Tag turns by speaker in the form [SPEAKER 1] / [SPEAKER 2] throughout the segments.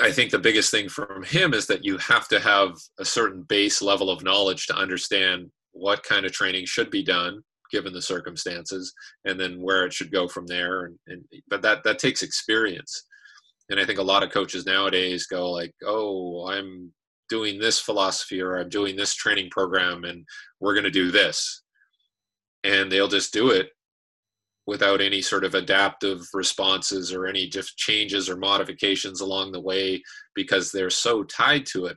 [SPEAKER 1] I think the biggest thing from him is that you have to have a certain base level of knowledge to understand what kind of training should be done given the circumstances and then where it should go from there. And, and but that that takes experience. And i think a lot of coaches nowadays go like oh i'm doing this philosophy or i'm doing this training program and we're going to do this. And they'll just do it without any sort of adaptive responses or any just changes or modifications along the way because they're so tied to it.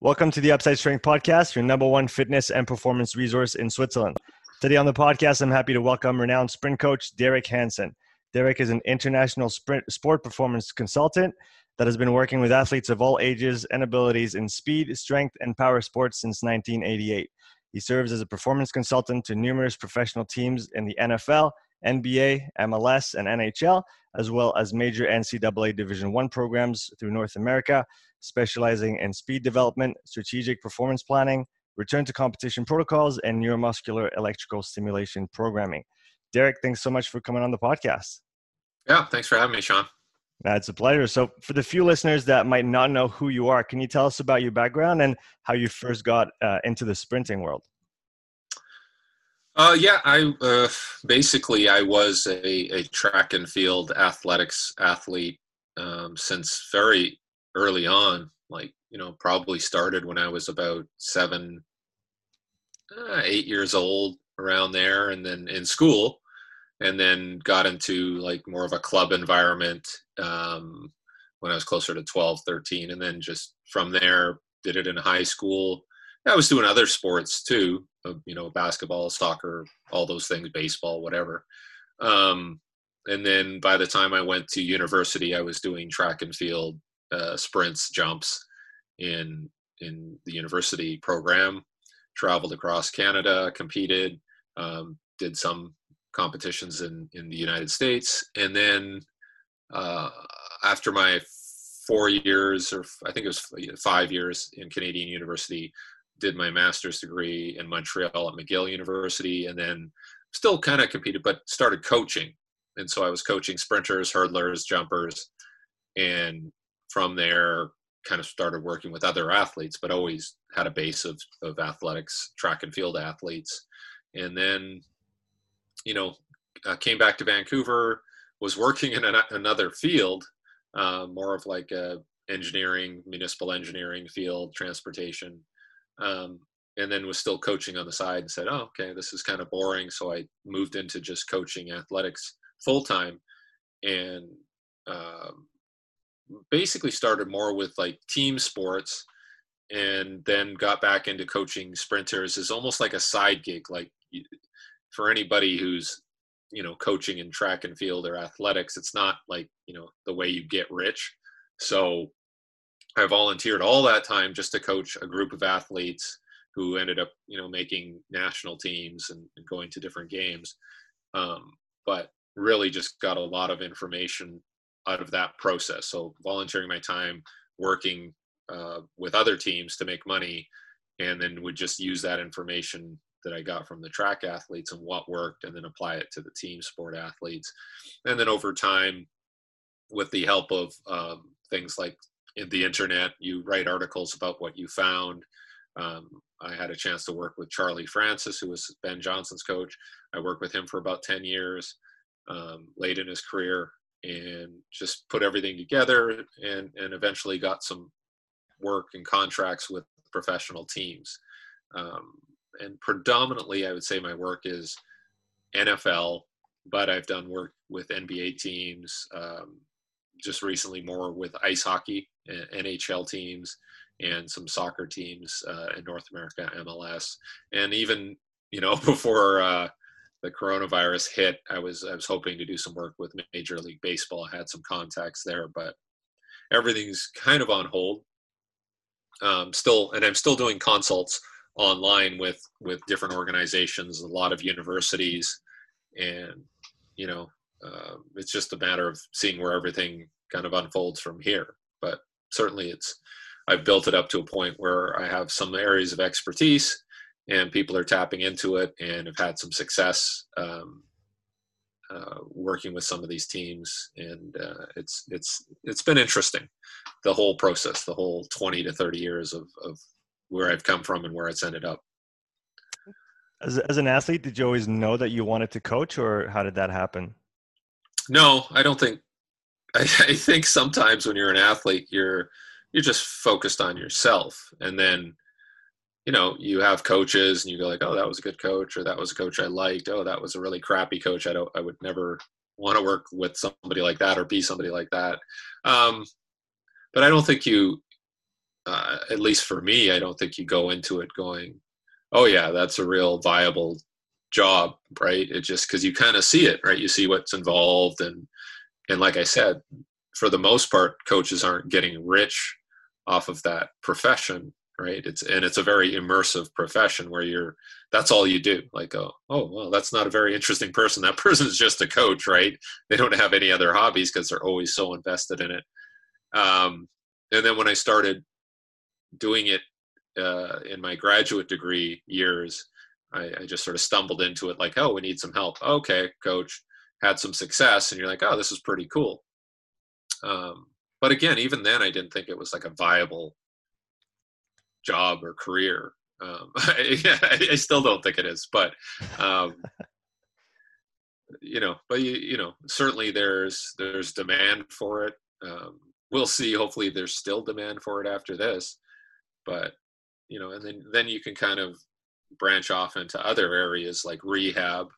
[SPEAKER 2] Welcome to the Upside Strength Podcast, your number one fitness and performance resource in Switzerland. Today on the podcast, I'm happy to welcome renowned sprint coach Derek Hansen. Derek is an international sprint sport performance consultant that has been working with athletes of all ages and abilities in speed, strength, and power sports since 1988. He serves as a performance consultant to numerous professional teams in the NFL, NBA, MLS, and NHL, as well as major NCAA Division I programs through North America, specializing in speed development, strategic performance planning, return to competition protocols, and neuromuscular electrical stimulation programming. Derek, thanks so much for coming on the podcast.
[SPEAKER 1] Yeah, thanks for having me, Sean.
[SPEAKER 2] That's a pleasure. So, for the few listeners that might not know who you are, can you tell us about your background and how you first got uh, into the sprinting world?
[SPEAKER 1] Uh, yeah, I uh, basically I was a, a, track and field athletics athlete um, since very early on. Like you know, probably started when I was about seven, uh, eight years old, around there, and then in school and then got into like more of a club environment um, when I was closer to 12, 13. And then just from there, did it in high school. I was doing other sports too, uh, you know, basketball, soccer, all those things, baseball, whatever. Um, and then by the time I went to university, I was doing track and field uh, sprints, jumps in in the university program. Traveled across Canada, competed, um, did some competitions in in the United States, and then uh, after my four years, or I think it was five years in Canadian University, did my master's degree in Montreal at McGill University, and then still kind of competed, but started coaching. And so I was coaching sprinters, hurdlers, jumpers, and from there kind of started working with other athletes, but always had a base of, of athletics, track and field athletes. And then you know, uh, came back to Vancouver, was working in an, another field, uh, more of like a engineering, municipal engineering field, transportation, um, and then was still coaching on the side and said, "Oh, okay, this is kind of boring." So I moved into just coaching athletics full time, and um, basically started more with like team sports, and then got back into coaching sprinters is almost like a side gig, like for anybody who's you know coaching in track and field or athletics it's not like you know the way you get rich. So i volunteered all that time just to coach a group of athletes who ended up you know making national teams and, and going to different games. Um, but really just got a lot of information out of that process. So volunteering my time working uh, with other teams to make money and then would just use that information that I got from the track athletes and what worked, and then apply it to the team sport athletes. And then over time, with the help of um, things like in the internet, you write articles about what you found. Um, I had a chance to work with Charlie Francis, who was Ben Johnson's coach. I worked with him for about 10 years, um, late in his career, and just put everything together and, and eventually got some work and contracts with professional teams. Um, and predominantly I would say my work is NFL, but I've done work with NBA teams. Um, just recently, more with ice hockey, NHL teams, and some soccer teams uh, in North America, MLS, and even you know before uh, the coronavirus hit, I was I was hoping to do some work with Major League Baseball. I had some contacts there, but everything's kind of on hold. Um, still, and I'm still doing consults online with with different organizations, a lot of universities, and you know, uh, it's just a matter of seeing where everything kind of unfolds from here. But certainly, it's I've built it up to a point where I have some areas of expertise, and people are tapping into it and have had some success. Um, uh, working with some of these teams, and uh, it's it's it's been interesting, the whole process, the whole twenty to thirty years of of where I've come from and where it's ended up.
[SPEAKER 2] As as an athlete, did you always know that you wanted to coach, or how did that happen?
[SPEAKER 1] No, I don't think. I, I think sometimes when you're an athlete, you're you're just focused on yourself, and then you know you have coaches, and you go like, "Oh, that was a good coach," or "That was a coach I liked." "Oh, that was a really crappy coach. I don't. I would never want to work with somebody like that or be somebody like that." Um, but I don't think you, uh, at least for me, I don't think you go into it going, "Oh yeah, that's a real viable job," right? It just because you kind of see it, right? You see what's involved, and and like I said, for the most part, coaches aren't getting rich off of that profession, right? It's and it's a very immersive profession where you're that's all you do. Like, oh, oh, well, that's not a very interesting person. That person's just a coach, right? They don't have any other hobbies because they're always so invested in it. Um, and then when I started doing it uh, in my graduate degree years, I, I just sort of stumbled into it like, oh, we need some help. Okay, coach, had some success, and you're like, oh, this is pretty cool. Um, but again, even then, I didn't think it was like a viable job or career. Um, I, I, still don't think it is, but um, you know, but you, you know, certainly there's there's demand for it. Um, we'll see. Hopefully, there's still demand for it after this, but you know, and then then you can kind of branch off into other areas like rehab,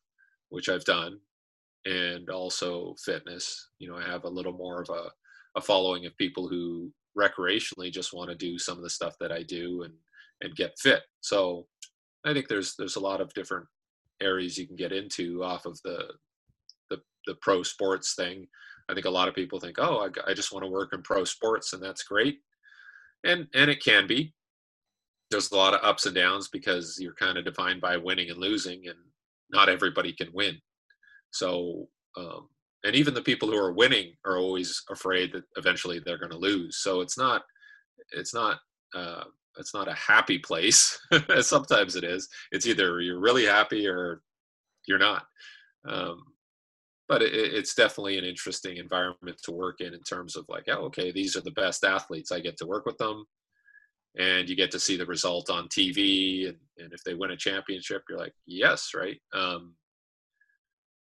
[SPEAKER 1] which I've done, and also fitness. You know, I have a little more of a, a following of people who recreationally just want to do some of the stuff that I do and and get fit. So I think there's there's a lot of different areas you can get into off of the the, the pro sports thing. I think a lot of people think, oh, I, I just want to work in pro sports, and that's great, and and it can be. There's a lot of ups and downs because you're kind of defined by winning and losing, and not everybody can win. So, um, and even the people who are winning are always afraid that eventually they're going to lose. So it's not, it's not, uh, it's not a happy place. Sometimes it is. It's either you're really happy or you're not. Um, but it, it's definitely an interesting environment to work in in terms of like, oh, okay, these are the best athletes. I get to work with them, and you get to see the result on TV. And, and if they win a championship, you're like, yes, right. Um,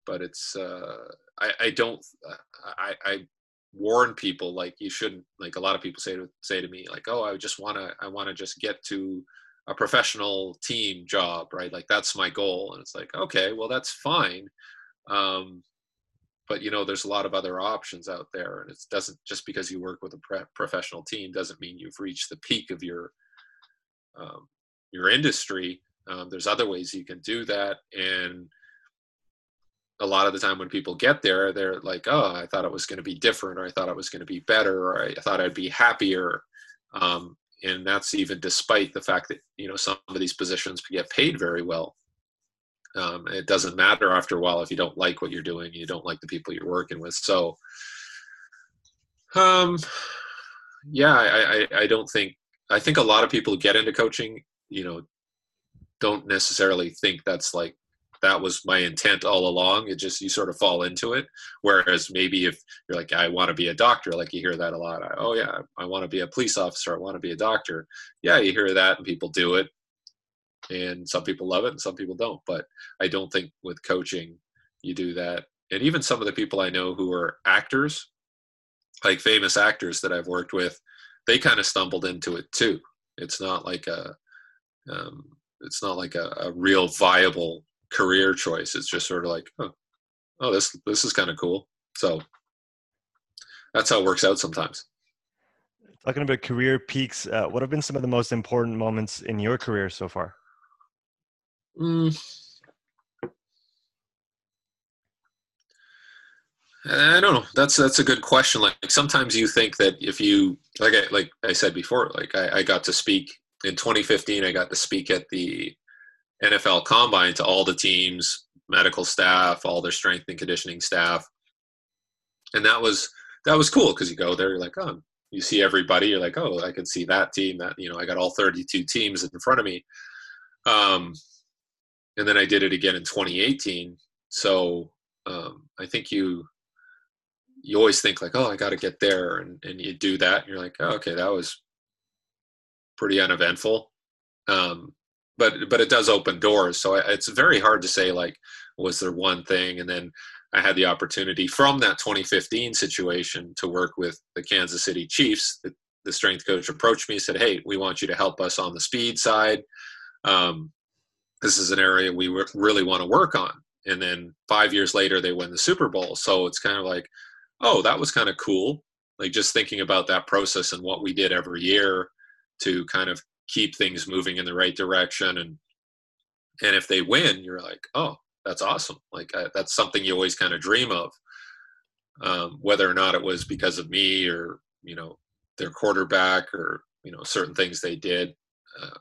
[SPEAKER 1] but it's uh, I, I don't I, I warn people like you shouldn't like a lot of people say to say to me like oh I just want to I want to just get to a professional team job right like that's my goal and it's like okay well that's fine um, but you know there's a lot of other options out there and it doesn't just because you work with a pre- professional team doesn't mean you've reached the peak of your um, your industry um, there's other ways you can do that and a lot of the time when people get there, they're like, "Oh, I thought it was going to be different, or I thought it was going to be better, or I thought I'd be happier." Um, and that's even despite the fact that you know some of these positions get paid very well. Um, it doesn't matter after a while if you don't like what you're doing, you don't like the people you're working with. So, um, yeah, I, I, I don't think I think a lot of people who get into coaching, you know, don't necessarily think that's like that was my intent all along. It just you sort of fall into it. Whereas maybe if you're like, I want to be a doctor, like you hear that a lot. oh yeah, I want to be a police officer. I want to be a doctor. Yeah, you hear that, and people do it, and some people love it, and some people don't. But I don't think with coaching you do that. And even some of the people I know who are actors, like famous actors that I've worked with, they kind of stumbled into it too. It's not like a um, it's not like a, a real viable career choice. It's just sort of like, oh, oh this this is kind of cool. So that's how it works out sometimes.
[SPEAKER 2] Talking about career peaks, uh, what have been some of the most important moments in your career so far?
[SPEAKER 1] Mm. I don't know. That's that's a good question. Like sometimes you think that if you like I like I said before, like I, I got to speak in 2015. I got to speak at the NFL combine to all the teams, medical staff, all their strength and conditioning staff. And that was that was cool because you go there, you're like, oh, you see everybody, you're like, oh, I can see that team. That you know, I got all 32 teams in front of me. Um, and then I did it again in 2018. So um, I think you you always think like, oh, I got to get there, and and you do that, and you're like, oh, okay, that was pretty uneventful. Um, but but it does open doors, so it's very hard to say like, was there one thing, and then I had the opportunity from that 2015 situation to work with the Kansas City Chiefs. The, the strength coach approached me, said, "Hey, we want you to help us on the speed side. Um, this is an area we really want to work on." And then five years later, they win the Super Bowl. So it's kind of like, oh, that was kind of cool. Like just thinking about that process and what we did every year to kind of keep things moving in the right direction. And and if they win, you're like, oh, that's awesome. Like uh, that's something you always kind of dream of. Um, whether or not it was because of me or you know their quarterback or you know certain things they did, uh,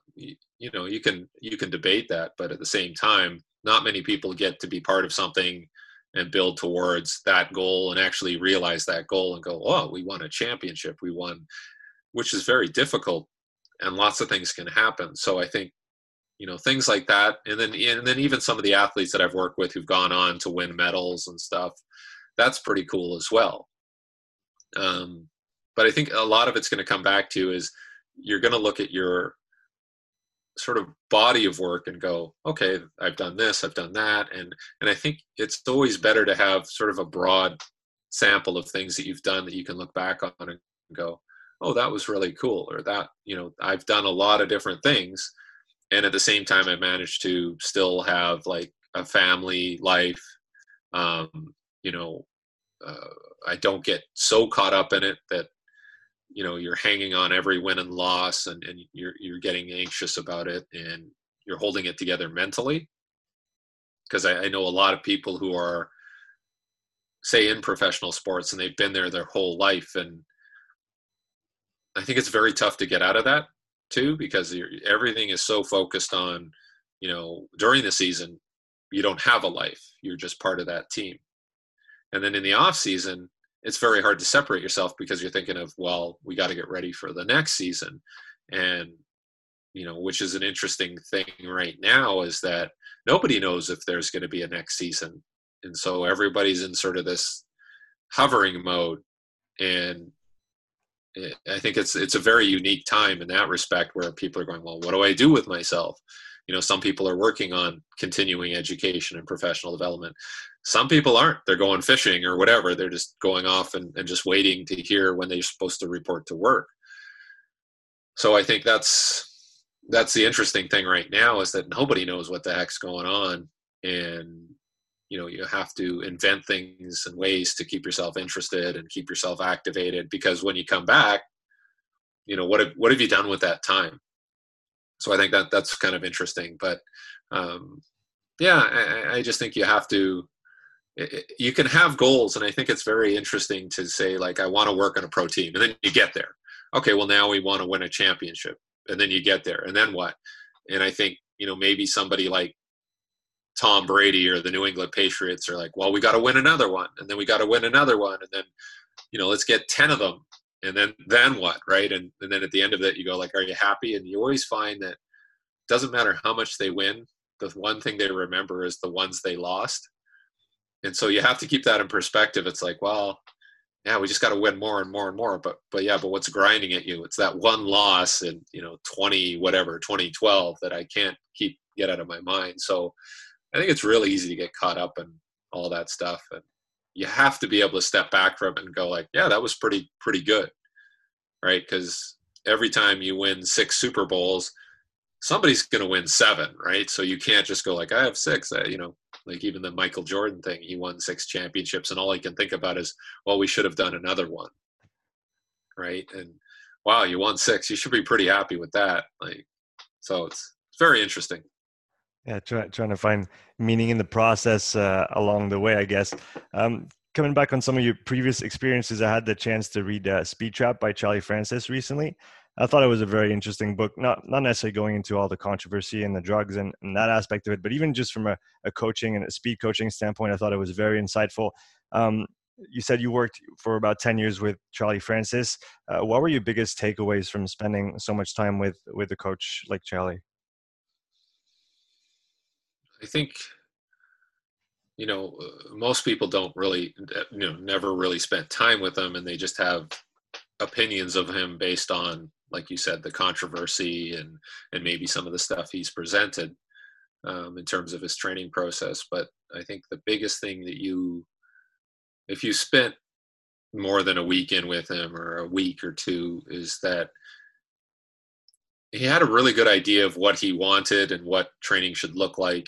[SPEAKER 1] you know you can you can debate that, but at the same time, not many people get to be part of something and build towards that goal and actually realize that goal and go, oh, we won a championship, we won, which is very difficult, and lots of things can happen. So I think you know things like that and then and then even some of the athletes that i've worked with who've gone on to win medals and stuff that's pretty cool as well um, but i think a lot of it's going to come back to is you're going to look at your sort of body of work and go okay i've done this i've done that and and i think it's always better to have sort of a broad sample of things that you've done that you can look back on and go oh that was really cool or that you know i've done a lot of different things and at the same time i managed to still have like a family life um, you know uh, i don't get so caught up in it that you know you're hanging on every win and loss and, and you're you're getting anxious about it and you're holding it together mentally. Because I, I know a lot of people who are say in professional sports and they've been there their whole life and i think it's very tough to get out of that too because everything is so focused on you know during the season you don't have a life. You're just part of that team. And then in the off season it's very hard to separate yourself because you're thinking of well we got to get ready for the next season. And you know which is an interesting thing right now is that nobody knows if there's going to be a next season. And so everybody's in sort of this hovering mode. And I think it's it's a very unique time in that respect where people are going, well, what do I do with myself? You know, some people are working on continuing education and professional development. Some people aren't. They're going fishing or whatever. They're just going off and, and just waiting to hear when they're supposed to report to work. So I think that's that's the interesting thing right now is that nobody knows what the heck's going on and you know you have to invent things and ways to keep yourself interested and keep yourself activated because when you come back you know what have, what have you done with that time so i think that that's kind of interesting but um, yeah I, I just think you have to you can have goals and i think it's very interesting to say like i want to work on a pro team and then you get there. Okay well now we want to win a championship and then you get there and then what? And i think you know maybe somebody like Tom Brady or the New England Patriots are like, well, we got to win another one, and then we got to win another one, and then, you know, let's get ten of them, and then then what, right? And and then at the end of it, you go like, are you happy? And you always find that doesn't matter how much they win, the one thing they remember is the ones they lost, and so you have to keep that in perspective. It's like, well, yeah, we just got to win more and more and more, but but yeah, but what's grinding at you? It's that one loss in you know twenty whatever twenty twelve that I can't keep get out of my mind. So I think it's really easy to get caught up in all that stuff, and you have to be able to step back from it and go like, yeah, that was pretty pretty good, right? Because every time you win six Super Bowls, somebody's going to win seven, right? So you can't just go like, I have six. Uh, you know, like even the Michael Jordan thing, he won six championships, and all he can think about is, well, we should have done another one, right? And wow, you won six. You should be pretty happy with that. Like, so it's it's very interesting
[SPEAKER 2] yeah try, trying to find meaning in the process uh, along the way i guess. Um, coming back on some of your previous experiences i had the chance to read uh, speed trap by charlie francis recently. I thought it was a very interesting book not not necessarily going into all the controversy and the drugs and, and that aspect of it but even just from a, a, coaching and a speed coaching standpoint i thought it was very insightful. Um, you said you worked for about 10 years with charlie francis. Uh, what were your biggest takeaways from spending so much time with with a coach like charlie
[SPEAKER 1] I think you know, most people don't really, you know, never really spent time with him, and they just have opinions of him based on, like you said, the controversy and and maybe some of the stuff he's presented um, in terms of his training process. But I think the biggest thing that you, if you spent more than a weekend with him or a week or two, is that he had a really good idea of what he wanted and what training should look like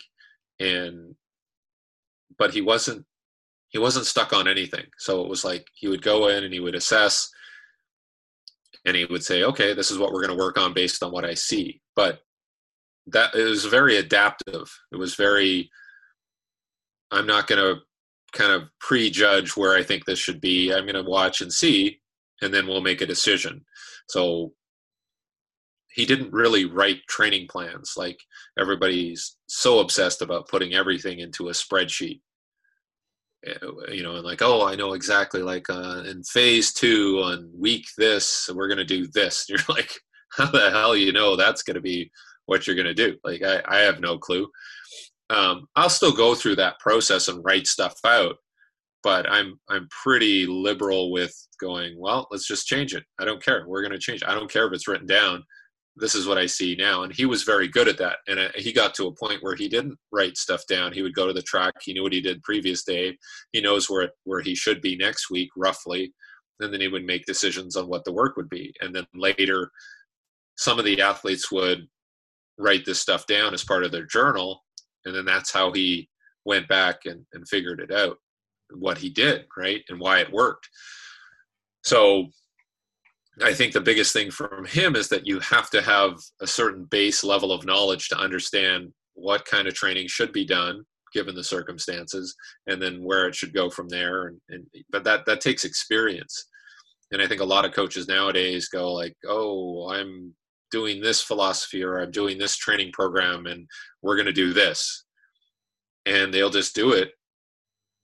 [SPEAKER 1] and but he wasn't he wasn't stuck on anything. So it was like he would go in and he would assess and he would say okay this is what we're going to work on based on what i see. But that it was very adaptive. It was very i'm not going to kind of prejudge where i think this should be. I'm going to watch and see and then we'll make a decision. So he didn't really write training plans. Like everybody's so obsessed about putting everything into a spreadsheet. Eh, you know and like oh i know exactly like uh, in phase two on week this we're going to do this. You're like how the hell you know that's going to be what you're going to do? Like I, I have no clue. Um, i'll still go through that process and write stuff out but i'm i'm pretty liberal with going well let's just change it. I don't care. We're going to change. It. i don't care if it's written down this is what I see now. And he was very good at that. And uh, he got to a point where he didn't write stuff down. He would go to the track. He knew what he did previous day. He knows where where he should be next week, roughly. And then he would make decisions on what the work would be. And then later, some of the athletes would write this stuff down as part of their journal. And then that's how he went back and, and figured it out, what he did, right? And why it worked. So I think the biggest thing from him is that you have to have a certain base level of knowledge to understand what kind of training should be done given the circumstances and then where it should go from there. And, and but that that takes experience. And i think a lot of coaches nowadays go like oh i'm doing this philosophy or i'm doing this training program and we're going to do this. And they'll just do it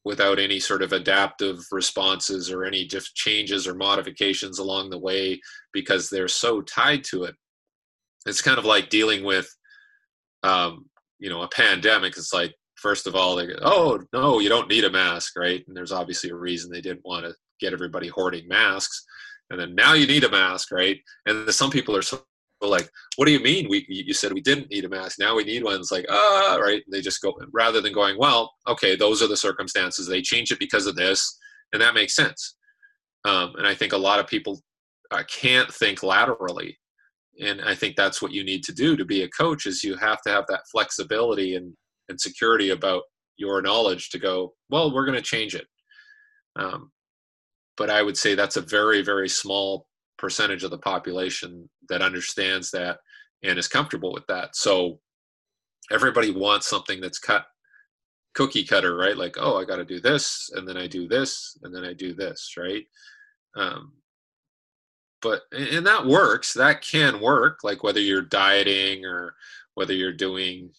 [SPEAKER 1] without any sort of adaptive responses or any just changes or modifications along the way because they're so tied to it. It's kind of like dealing with, um, you know, a pandemic. It's like, first of all, they go, oh, no, you don't need a mask, right? And there's obviously a reason they didn't want to get everybody hoarding masks. And then now you need a mask, right? And some people are so like, what do you mean? We you said we didn't need a mask. Now we need one. It's like, ah, right. They just go rather than going, well, okay, those are the circumstances. They change it because of this, and that makes sense. Um, and I think a lot of people uh, can't think laterally, and I think that's what you need to do to be a coach. Is you have to have that flexibility and and security about your knowledge to go. Well, we're going to change it. Um, but I would say that's a very very small percentage of the population that understands that and is comfortable with that. So everybody wants something that's cut cookie cutter, right? Like, oh, I got to do this, and then I do this, and then I do this, right? Um, but and that works. That can work. Like whether you're dieting or whether you're doing,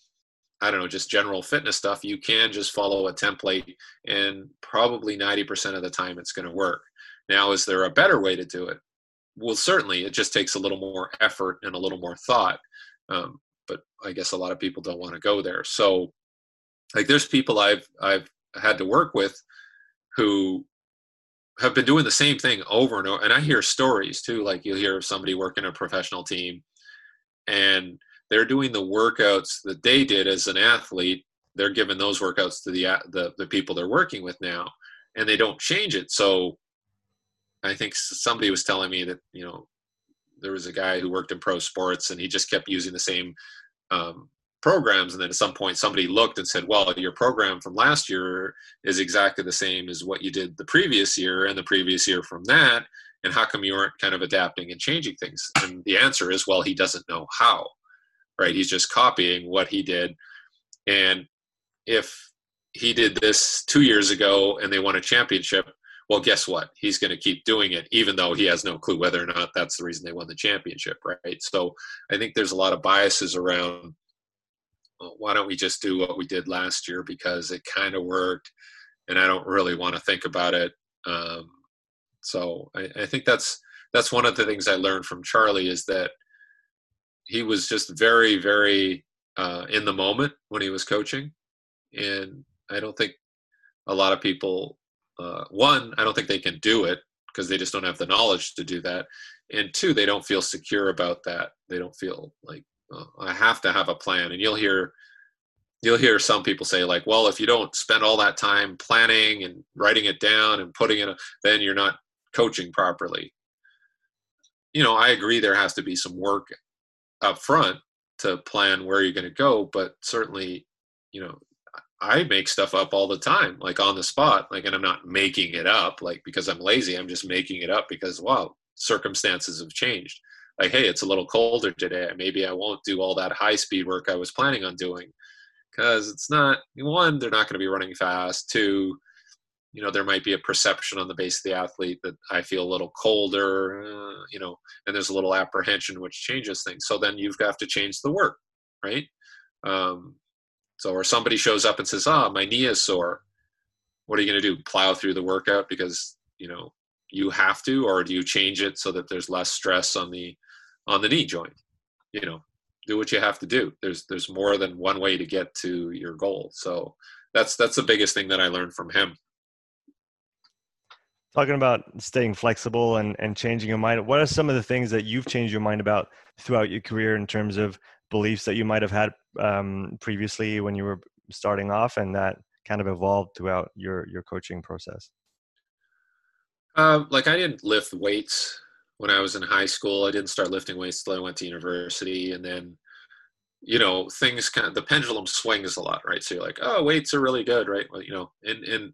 [SPEAKER 1] I don't know, just general fitness stuff, you can just follow a template, and probably ninety percent of the time it's going to work. Now, is there a better way to do it? Well certainly it just takes a little more effort and a little more thought um, but i guess a lot of people don't want to go there. So like there's people i've i've had to work with who have been doing the same thing over and over and i hear stories too like you'll hear of somebody working a professional team and they're doing the workouts that they did as an athlete they're giving those workouts to the the, the people they're working with now and they don't change it. So I think somebody was telling me that you know there was a guy who worked in pro sports and he just kept using the same um, programs. And then at some point somebody looked and said well your program from last year is exactly the same as what you did the previous year and the previous year from that. And how come you aren't kind of adapting and changing things? And the answer is well he doesn't know how right? He's just copying what he did. And if he did this two years ago and they won a championship well, guess what? He's going to keep doing it, even though he has no clue whether or not that's the reason they won the championship, right? So I think there's a lot of biases around. Well, why don't we just do what we did last year because it kind of worked, and I don't really want to think about it. Um, so I, I think that's that's one of the things I learned from Charlie is that he was just very, very uh, in the moment when he was coaching, and I don't think a lot of people, uh, one, I don't think they can do it because they just don't have the knowledge to do that, and two, they don't feel secure about that. They don't feel like oh, I have to have a plan. And you'll hear you'll hear some people say like, well, if you don't spend all that time planning and writing it down and putting it, then you're not coaching properly. You know, I agree there has to be some work up front to plan where you're going to go, but certainly, you know, I make stuff up all the time, like on the spot, like, and I'm not making it up, like because I'm lazy. I'm just making it up because, wow, circumstances have changed. Like, hey, it's a little colder today. Maybe I won't do all that high speed work I was planning on doing because it's not one, they're not going to be running fast. Two, you know, there might be a perception on the base of the athlete that I feel a little colder, uh, you know, and there's a little apprehension which changes things. So then you've got to change the work, right? Um, so, or somebody shows up and says, "Ah, oh, my knee is sore." What are you going to do? Plow through the workout because you know you have to, or do you change it so that there's less stress on the on the knee joint? You know, do what you have to do. There's there's more than one way to get to your goal. So that's that's the biggest thing that I learned from him.
[SPEAKER 2] Talking about staying flexible and, and changing your mind, what are some of the things that you've changed your mind about throughout your career in terms of beliefs that you might have had um, previously when you were starting off and that kind of evolved throughout your, your coaching process?
[SPEAKER 1] Um, like I didn't lift weights when I was in high school. I didn't start lifting weights till I went to university, and then you know things kind of the pendulum swings a lot, right? So you're like, oh, weights are really good, right? Well, you know, and and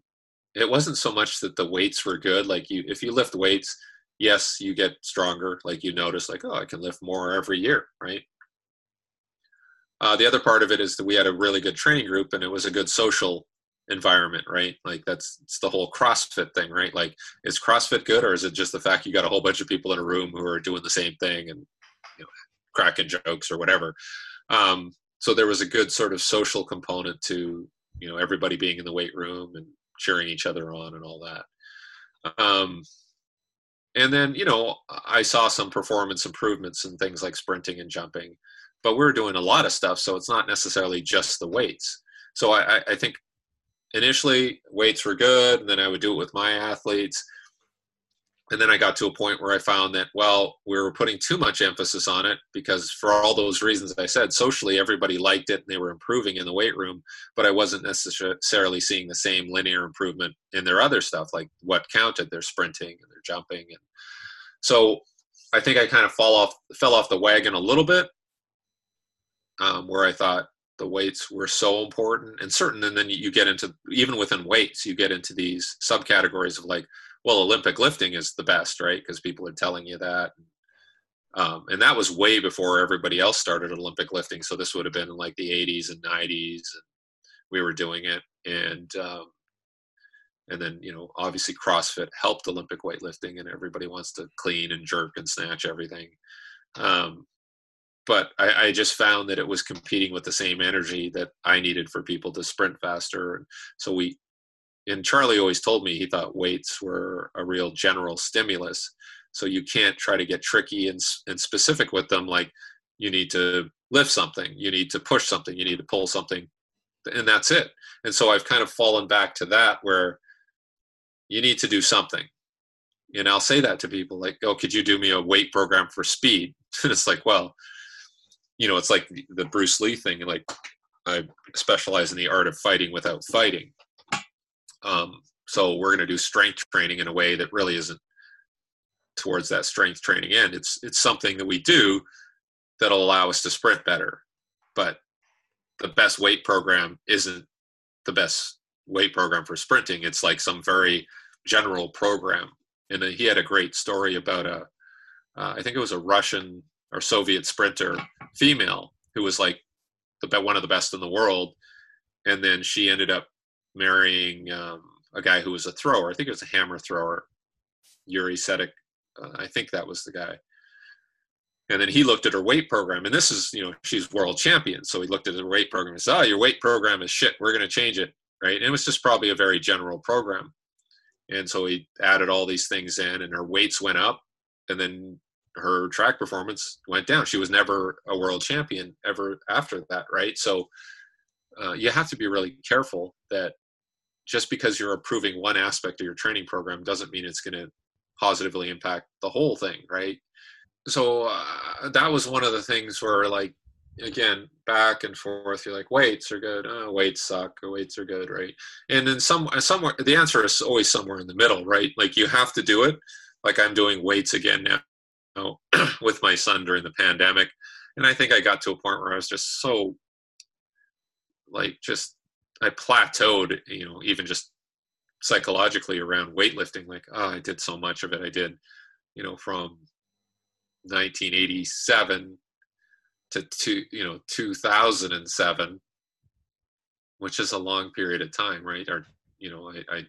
[SPEAKER 1] it wasn't so much that the weights were good. Like you, if you lift weights, yes, you get stronger. Like you notice, like oh, I can lift more every year, right? Uh, the other part of it is that we had a really good training group, and it was a good social environment, right? Like that's it's the whole CrossFit thing, right? Like is CrossFit good or is it just the fact you got a whole bunch of people in a room who are doing the same thing and you know, cracking jokes or whatever? Um, so there was a good sort of social component to you know everybody being in the weight room and cheering each other on and all that. Um, and then you know I saw some performance improvements in things like sprinting and jumping, but we are doing a lot of stuff, so it's not necessarily just the weights. So I, I think initially weights were good and then i would do it with my athletes and then i got to a point where i found that well we were putting too much emphasis on it because for all those reasons i said socially everybody liked it and they were improving in the weight room but i wasn't necessarily seeing the same linear improvement in their other stuff like what counted their sprinting and their jumping and so i think i kind of fall off fell off the wagon a little bit um, where i thought the weights were so important and certain and then you get into even within weights you get into these subcategories of like well olympic lifting is the best right? Because people are telling you that. Um, and that was way before everybody else started olympic lifting. So this would have been like the 80s and 90s and we were doing it. And um, and then you know obviously crossfit helped olympic weightlifting and everybody wants to clean and jerk and snatch everything. Um, but I, I, just found that it was competing with the same energy that I needed for people to sprint faster. So we, and Charlie always told me he thought weights were a real general stimulus. So you can't try to get tricky and, and specific with them. Like you need to lift something, you need to push something, you need to pull something, and that's it. And so I've kind of fallen back to that where you need to do something. And I'll say that to people like, oh, could you do me a weight program for speed? And it's like, well, you know, it's like the Bruce Lee thing. Like I specialize in the art of fighting without fighting. Um, so we're going to do strength training in a way that really isn't towards that strength training end. It's it's something that we do that'll allow us to sprint better. But the best weight program isn't the best weight program for sprinting. It's like some very general program. And he had a great story about a, uh, I think it was a Russian or Soviet sprinter female who was like the one of the best in the world, and then she ended up marrying um, a guy who was a thrower. I think it was a hammer thrower, Yuri Sedykh. Uh, I think that was the guy. And then he looked at her weight program, and this is, you know, she's world champion. So he looked at her weight program and said, "Oh, your weight program is shit. We're going to change it." Right? And it was just probably a very general program. And so he added all these things in, and her weights went up. And then her track performance went down. She was never a world champion ever after that, right? So uh, you have to be really careful that just because you're approving one aspect of your training program doesn't mean it's going to positively impact the whole thing, right? So uh, that was one of the things where, like, again, back and forth, you're like, weights are good, oh, weights suck, weights are good, right? And then some somewhere, the answer is always somewhere in the middle, right? Like you have to do it. Like I'm doing weights again now with my son during the pandemic, and I think I got to a point where I was just so, like, just I plateaued, you know, even just psychologically around weightlifting. Like, oh, I did so much of it. I did, you know, from 1987 to two, you know, 2007, which is a long period of time, right? Or, you know, I, I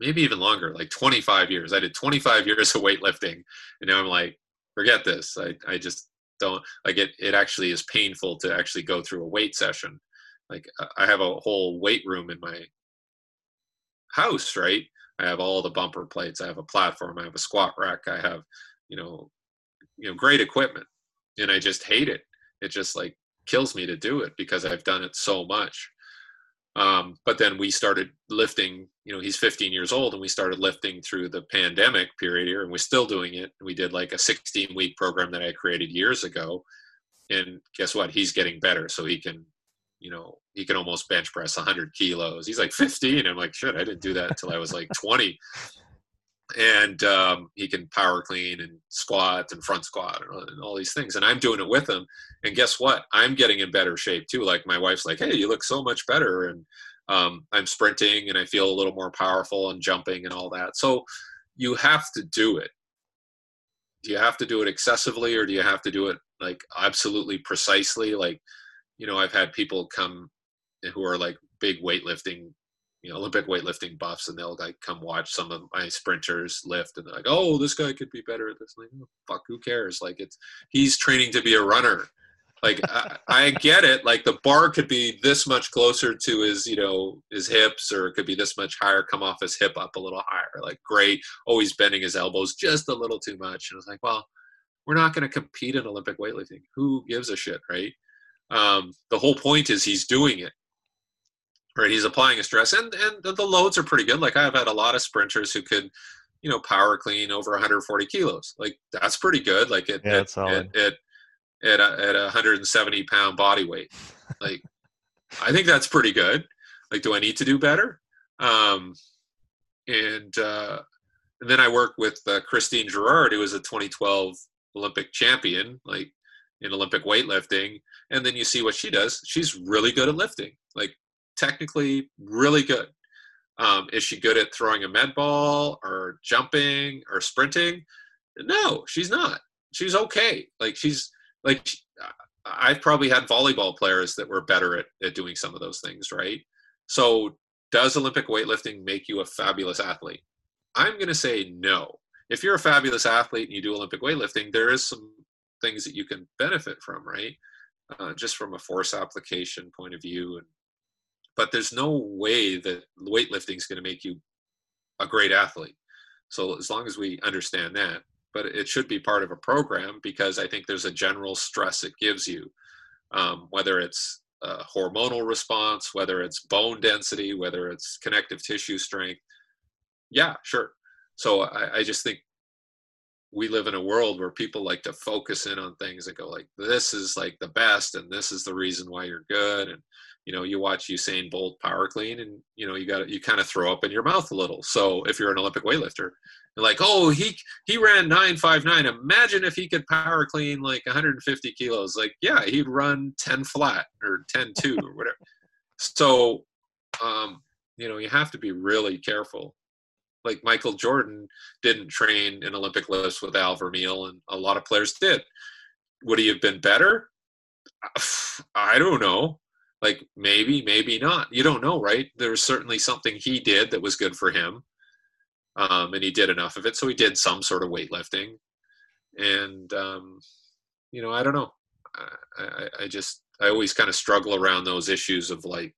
[SPEAKER 1] maybe even longer, like 25 years. I did 25 years of weightlifting, and now I'm like, forget this. I, I just don't like it. It actually is painful to actually go through a weight session like uh, I have a whole weight room in my house, right? I have all the bumper plates. I have a platform. I have a squat rack. I have, you know, you know, great equipment, and I just hate it. It just like kills me to do it because I've done it so much. Um, but then we started lifting. You know, he's 15 years old, and we started lifting through the pandemic period here, and we're still doing it. We did like a 16 week program that I created years ago, and guess what? He's getting better, so he can you know, he can almost bench press 100 kilos. He's like 15. I'm like, shit, I didn't do that until I was like 20. And um, he can power clean and squat and front squat and all, and all, these things. And I'm doing it with him. And guess what? I'm getting in better shape too. Like my wife's like, hey, you look so much better. And um, I'm sprinting and I feel a little more powerful and jumping and all that. So you have to do it. Do you have to do it excessively or do you have to do it like absolutely precisely? Like, you know, I've had people come who are like big weightlifting, you know, Olympic weightlifting buffs, and they'll like come watch some of my sprinters lift, and they're like, "Oh, this guy could be better at this." Like, oh, fuck, who cares? Like, it's he's training to be a runner. Like, I, I get it. Like, the bar could be this much closer to his, you know, his hips, or it could be this much higher. Come off his hip up a little higher. Like, great. Always bending his elbows just a little too much. And I was like, well, we're not going to compete in Olympic weightlifting. Who gives a shit, right? Um, the whole point is he's doing it. He's applying a stress, and and the loads are pretty good. Like I've had a lot of sprinters who could, you know, power clean over 140 kilos. Like that's pretty good. Like it,
[SPEAKER 2] yeah,
[SPEAKER 1] it, it, it, at a, at a 170 pound body weight. Like I think that's pretty good. Like, do I need to do better? Um, and uh, and then I work with uh, Christine Girard, who was a 2012 Olympic champion. Like in Olympic weightlifting, and then you see what she does. She's really good at lifting, like technically really good. Um, is she good at throwing a med ball or jumping or sprinting? No, she's not. She's okay. Like she's like I've probably had volleyball players that were better at, at doing some of those things, right? So does Olympic weightlifting make you a fabulous athlete? I'm going to say no. If you're a fabulous athlete and you do Olympic weightlifting, there is some things that you can benefit from, right? Uh, just from a force application point of view. And, but there's no way that weightlifting is going to make you a great athlete. So as long as we understand that, but it should be part of a program because I think there's a general stress it gives you, um, whether it's hormonal response, whether it's bone density, whether it's connective tissue strength. Yeah, sure. So I, I just think we live in a world where people like to focus in on things and go like this is like the best and this is the reason why you're good and you know you watch Usain Bolt power clean and you know you got you kind of throw up in your mouth a little so if you're an Olympic weightlifter like oh he he ran 959 imagine if he could power clean like 150 kilos like yeah he'd run 10 flat or 10 2 or whatever so um you know you have to be really careful like Michael Jordan didn't train in Olympic lifts with Al Vermeil, and a lot of players did. Would he have been better? I don't know. Like maybe, maybe not. You don't know, right? There was certainly something he did that was good for him, um, and he did enough of it, so he did some sort of weightlifting. And um, you know, I don't know. I, I, I just I always kind of struggle around those issues of like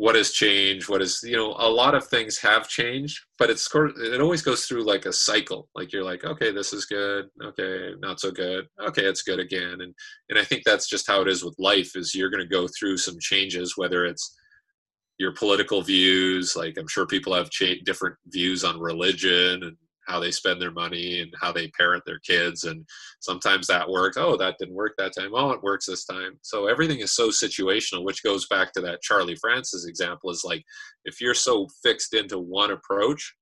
[SPEAKER 1] what has changed what is you know a lot of things have changed but it's it always goes through like a cycle. Like you're like okay this is good. Okay not so good. Okay it's good again. And and i think that's just how it is with life is you're going to go through some changes whether it's your political views. Like I'm sure people have cha- different views on religion and how they spend their money and how they parent their kids. And sometimes that works. Oh, that didn't work that time. Oh, it works this time. So everything is so situational, which goes back to that Charlie Francis example is like, if you're so fixed into one approach,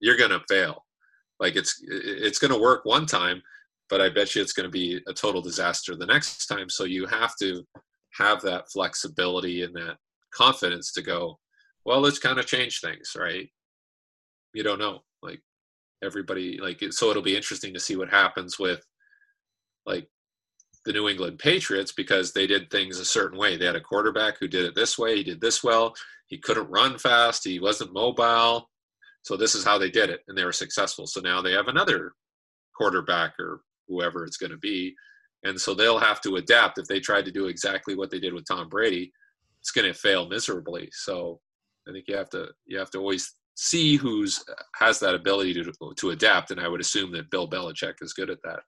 [SPEAKER 1] you're going to fail. Like it's, it's going to work one time, but I bet you it's going to be a total disaster the next time. So you have to have that flexibility and that confidence to go, well, let's kind of change things, right? You don't know. Everybody like so it'll be interesting to see what happens with like the New England Patriots because they did things a certain way. They had a quarterback who did it this way, he did this well, he couldn't run fast, he wasn't mobile. So this is how they did it and they were successful. So now they have another quarterback or whoever it's going to be and so they'll have to adapt if they tried to do exactly what they did with Tom Brady, it's going to fail miserably. So I think you have to you have to always see who's has that ability to to adapt, and I would assume that Bill Belichick is good at that.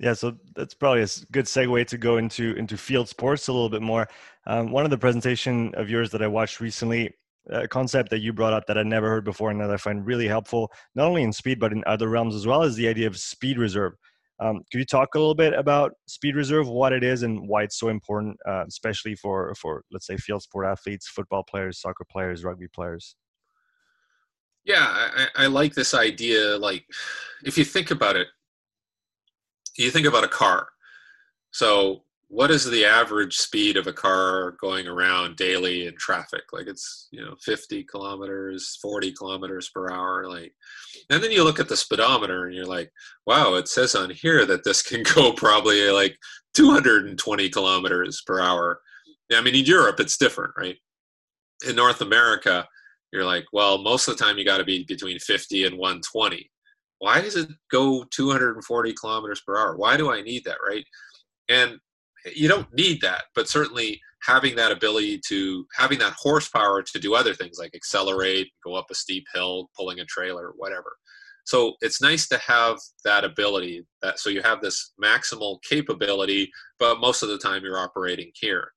[SPEAKER 2] Yeah, so that's probably a good segue to go into into field sports a little bit more. Um, one of the presentation of yours that I watched recently, a concept that you brought up that I never heard before and that I find really helpful, not only in speed but in other realms as well, is the idea of speed reserve. Um, could you talk a little bit about speed reserve, what it is, and why it's so important, uh, especially for for let's say field sport athletes, football players, soccer players, rugby players?
[SPEAKER 1] Yeah, I, I like this idea. Like, if you think about it, you think about a car. So what is the average speed of a car going around daily in traffic? Like it's you know 50 kilometers 40 kilometers per hour like and then you look at the speedometer and you're like wow it says on here that this can go probably like 220 kilometers per hour. I mean in europe it's different right? In north america you're like well most of the time you got to be between 50 and 120 why does it go 240 kilometers per hour? Why do i need that right? And you don't need that, but certainly having that ability to having that horsepower to do other things like accelerate, go up a steep hill, pulling a trailer, whatever. So it's nice to have that ability that so you have this maximal capability, but most of the time you're operating here.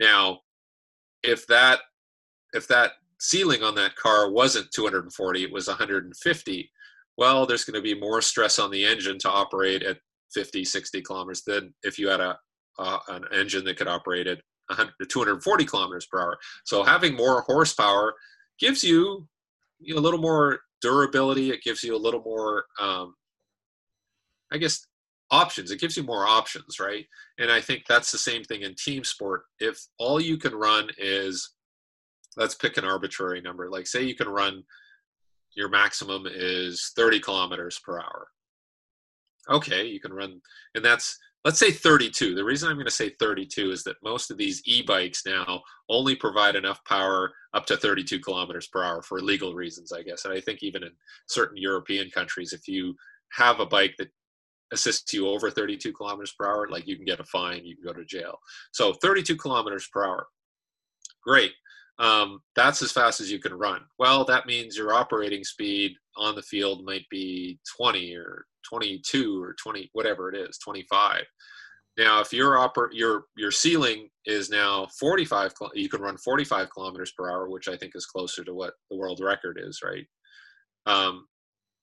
[SPEAKER 1] Now, if that if that ceiling on that car wasn't 240, it was 150, well, there's going to be more stress on the engine to operate at 50, 60 kilometers than if you had a uh, an engine that could operate at 240 kilometers per hour. So having more horsepower gives you, you know, a little more durability. It gives you a little more, um, I guess, options. It gives you more options, right? And I think that's the same thing in team sport. If all you can run is, let's pick an arbitrary number. Like say you can run, your maximum is 30 kilometers per hour. Okay, you can run, and that's let's say 32. The reason I'm going to say 32 is that most of these e-bikes now only provide enough power up to 32 kilometers per hour for legal reasons, I guess. And I think even in certain European countries, if you have a bike that assists you over 32 kilometers per hour, like you can get a fine, you can go to jail. So 32 kilometers per hour, great. Um, that's as fast as you can run. Well, that means your operating speed on the field might be 20 or 22 or 20 whatever it is 25 now if your your your ceiling is now 45 you can run 45 kilometers per hour which i think is closer to what the world record is right? Um,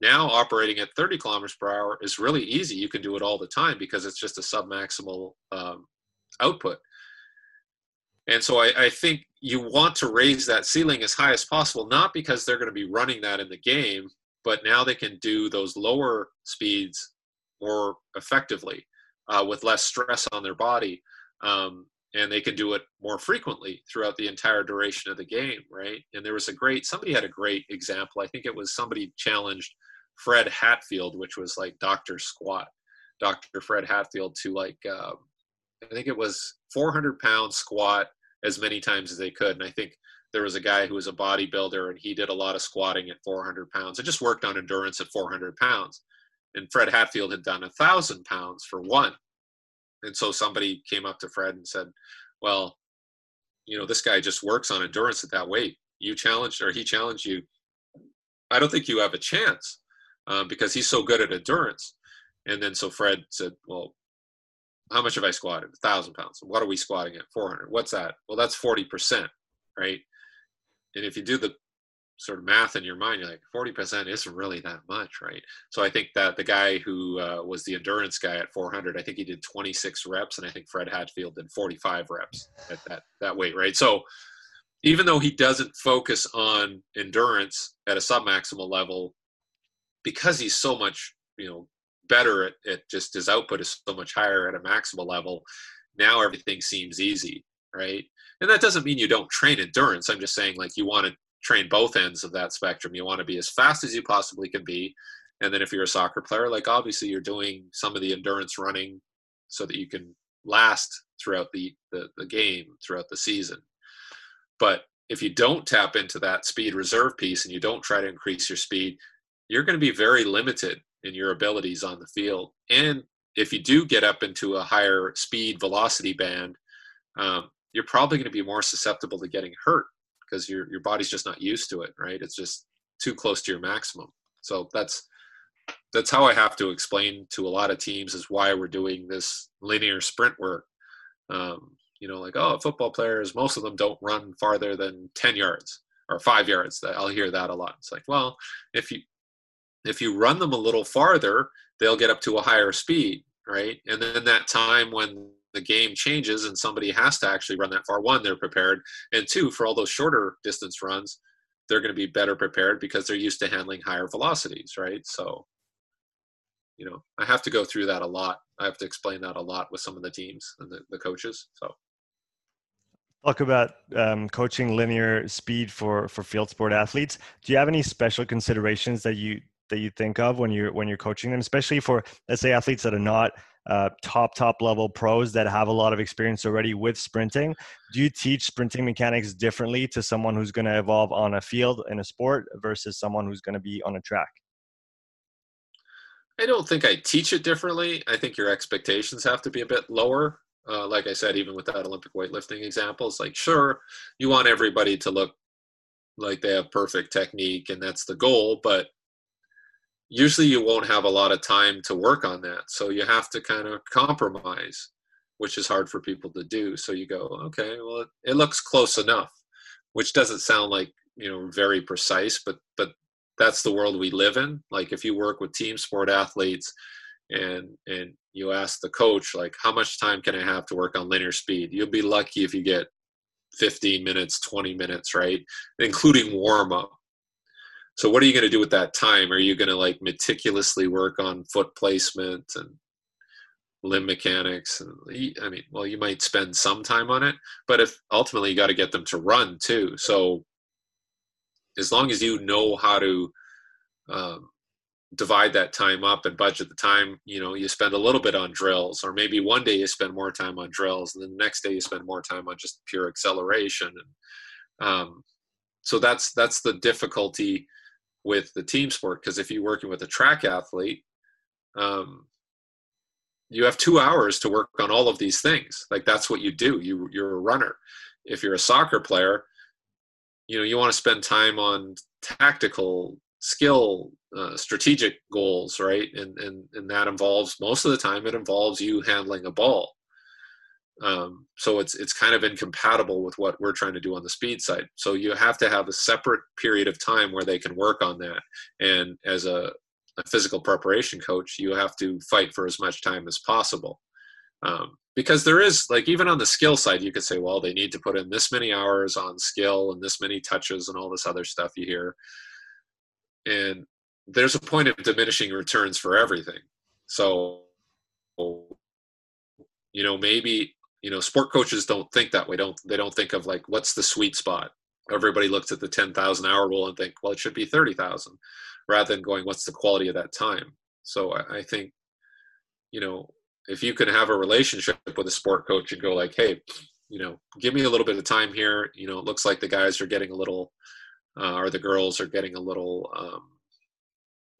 [SPEAKER 1] now operating at 30 kilometers per hour is really easy. You can do it all the time because it's just a submaximal um, output. And so I, I, think you want to raise that ceiling as high as possible not because they're going to be running that in the game but now they can do those lower speeds more effectively uh, with less stress on their body um, and they can do it more frequently throughout the entire duration of the game right? And there was a great somebody had a great example. I think it was somebody challenged fred hatfield which was like dr squat dr fred hatfield to like um, i think it was 400 pound squat as many times as they could. And i think there was a guy who was a bodybuilder and he did a lot of squatting at 400 pounds. I just worked on endurance at 400 pounds. And Fred Hatfield had done thousand pounds for one. And so somebody came up to Fred and said, well, you know, this guy just works on endurance at that weight. You challenged or he challenged you. I don't think you have a chance um, because he's so good at endurance. And then so Fred said, well, how much have I squatted? Thousand pounds. What are we squatting at? 400. What's that? Well, that's 40%, right? And if you do the sort of math in your mind, you're like, 40% isn't really that much, right? So I think that the guy who uh, was the endurance guy at 400, I think he did 26 reps, and I think Fred Hatfield did 45 reps at that, that weight, right? So even though he doesn't focus on endurance at a submaximal level, because he's so much, you know, better at, at just his output is so much higher at a maximal level. Now everything seems easy, right? And that doesn't mean you don't train endurance. I'm just saying like you want to train both ends of that spectrum. You want to be as fast as you possibly can be. And then if you're a soccer player, like obviously you're doing some of the endurance running so that you can last throughout the, the, the game, throughout the season. But if you don't tap into that speed reserve piece and you don't try to increase your speed, you're going to be very limited in your abilities on the field. And if you do get up into a higher speed velocity band, um, you're probably going to be more susceptible to getting hurt because your your body's just not used to it, right? It's just too close to your maximum. So that's that's how I have to explain to a lot of teams is why we're doing this linear sprint work. Um, you know, like oh, football players, most of them don't run farther than ten yards or five yards. I'll hear that a lot. It's like, well, if you if you run them a little farther, they'll get up to a higher speed, right? And then that time when the game changes and somebody has to actually run that far, one, they're prepared, and two, for all those shorter distance runs, they're going to be better prepared because they're used to handling higher velocities, right? So, you know, I have to go through that a lot. I have to explain that a lot with some of the teams and the, the coaches. So
[SPEAKER 2] talk about um, coaching linear speed for for field sport athletes do you have any special considerations that you that you think of when you're when you're coaching them, especially for let's say athletes that are not uh, top top level pros that have a lot of experience already with sprinting? Do you teach sprinting mechanics differently to someone who's going to evolve on a field in a sport versus someone who's going to be on a track?
[SPEAKER 1] I don't think I teach it differently. I think your expectations have to be a bit lower. Uh, like I said, even with that Olympic weightlifting example, it's like, sure, you want everybody to look like they have perfect technique and that's the goal, but usually you won't have a lot of time to work on that. So you have to kind of compromise, which is hard for people to do. So you go, okay, well, it, it looks close enough, which doesn't sound like, you know, very precise, but, but that's the world we live in. Like if you work with team sport athletes and, and you ask the coach, like, how much time can I have to work on linear speed? You'll be lucky if you get 15 minutes, 20 minutes, right? Including warm up so what are you going to do with that time? Are you going to like meticulously work on foot placement and limb mechanics? And I mean, well, you might spend some time on it, but if ultimately you got to get them to run too. So as long as you know how to um, divide that time up and budget the time, you know, you spend a little bit on drills, or maybe one day you spend more time on drills, and then the next day you spend more time on just pure acceleration. And um, so that's that's the difficulty with the team sport because if you're working with a track athlete um, you have two hours to work on all of these things. Like that's what you do. You you're a runner. If you're a soccer player you know you want to spend time on tactical skill uh, strategic goals right? And, and and that involves most of the time it involves you handling a ball um, so it's it's kind of incompatible with what we're trying to do on the speed side. So you have to have a separate period of time where they can work on that. And as a, a physical preparation coach, you have to fight for as much time as possible. Um, because there is like even on the skill side, you could say, well, they need to put in this many hours on skill and this many touches and all this other stuff you hear. And there's a point of diminishing returns for everything. So you know maybe you know sport coaches don't think that way. Don't they don't think of like what's the sweet spot? Everybody looks at the 10,000 hour rule and think well it should be 30,000 rather than going what's the quality of that time? So I, I, think you know if you can have a relationship with a sport coach and go like hey you know give me a little bit of time here. You know it looks like the guys are getting a little uh, or the girls are getting a little um,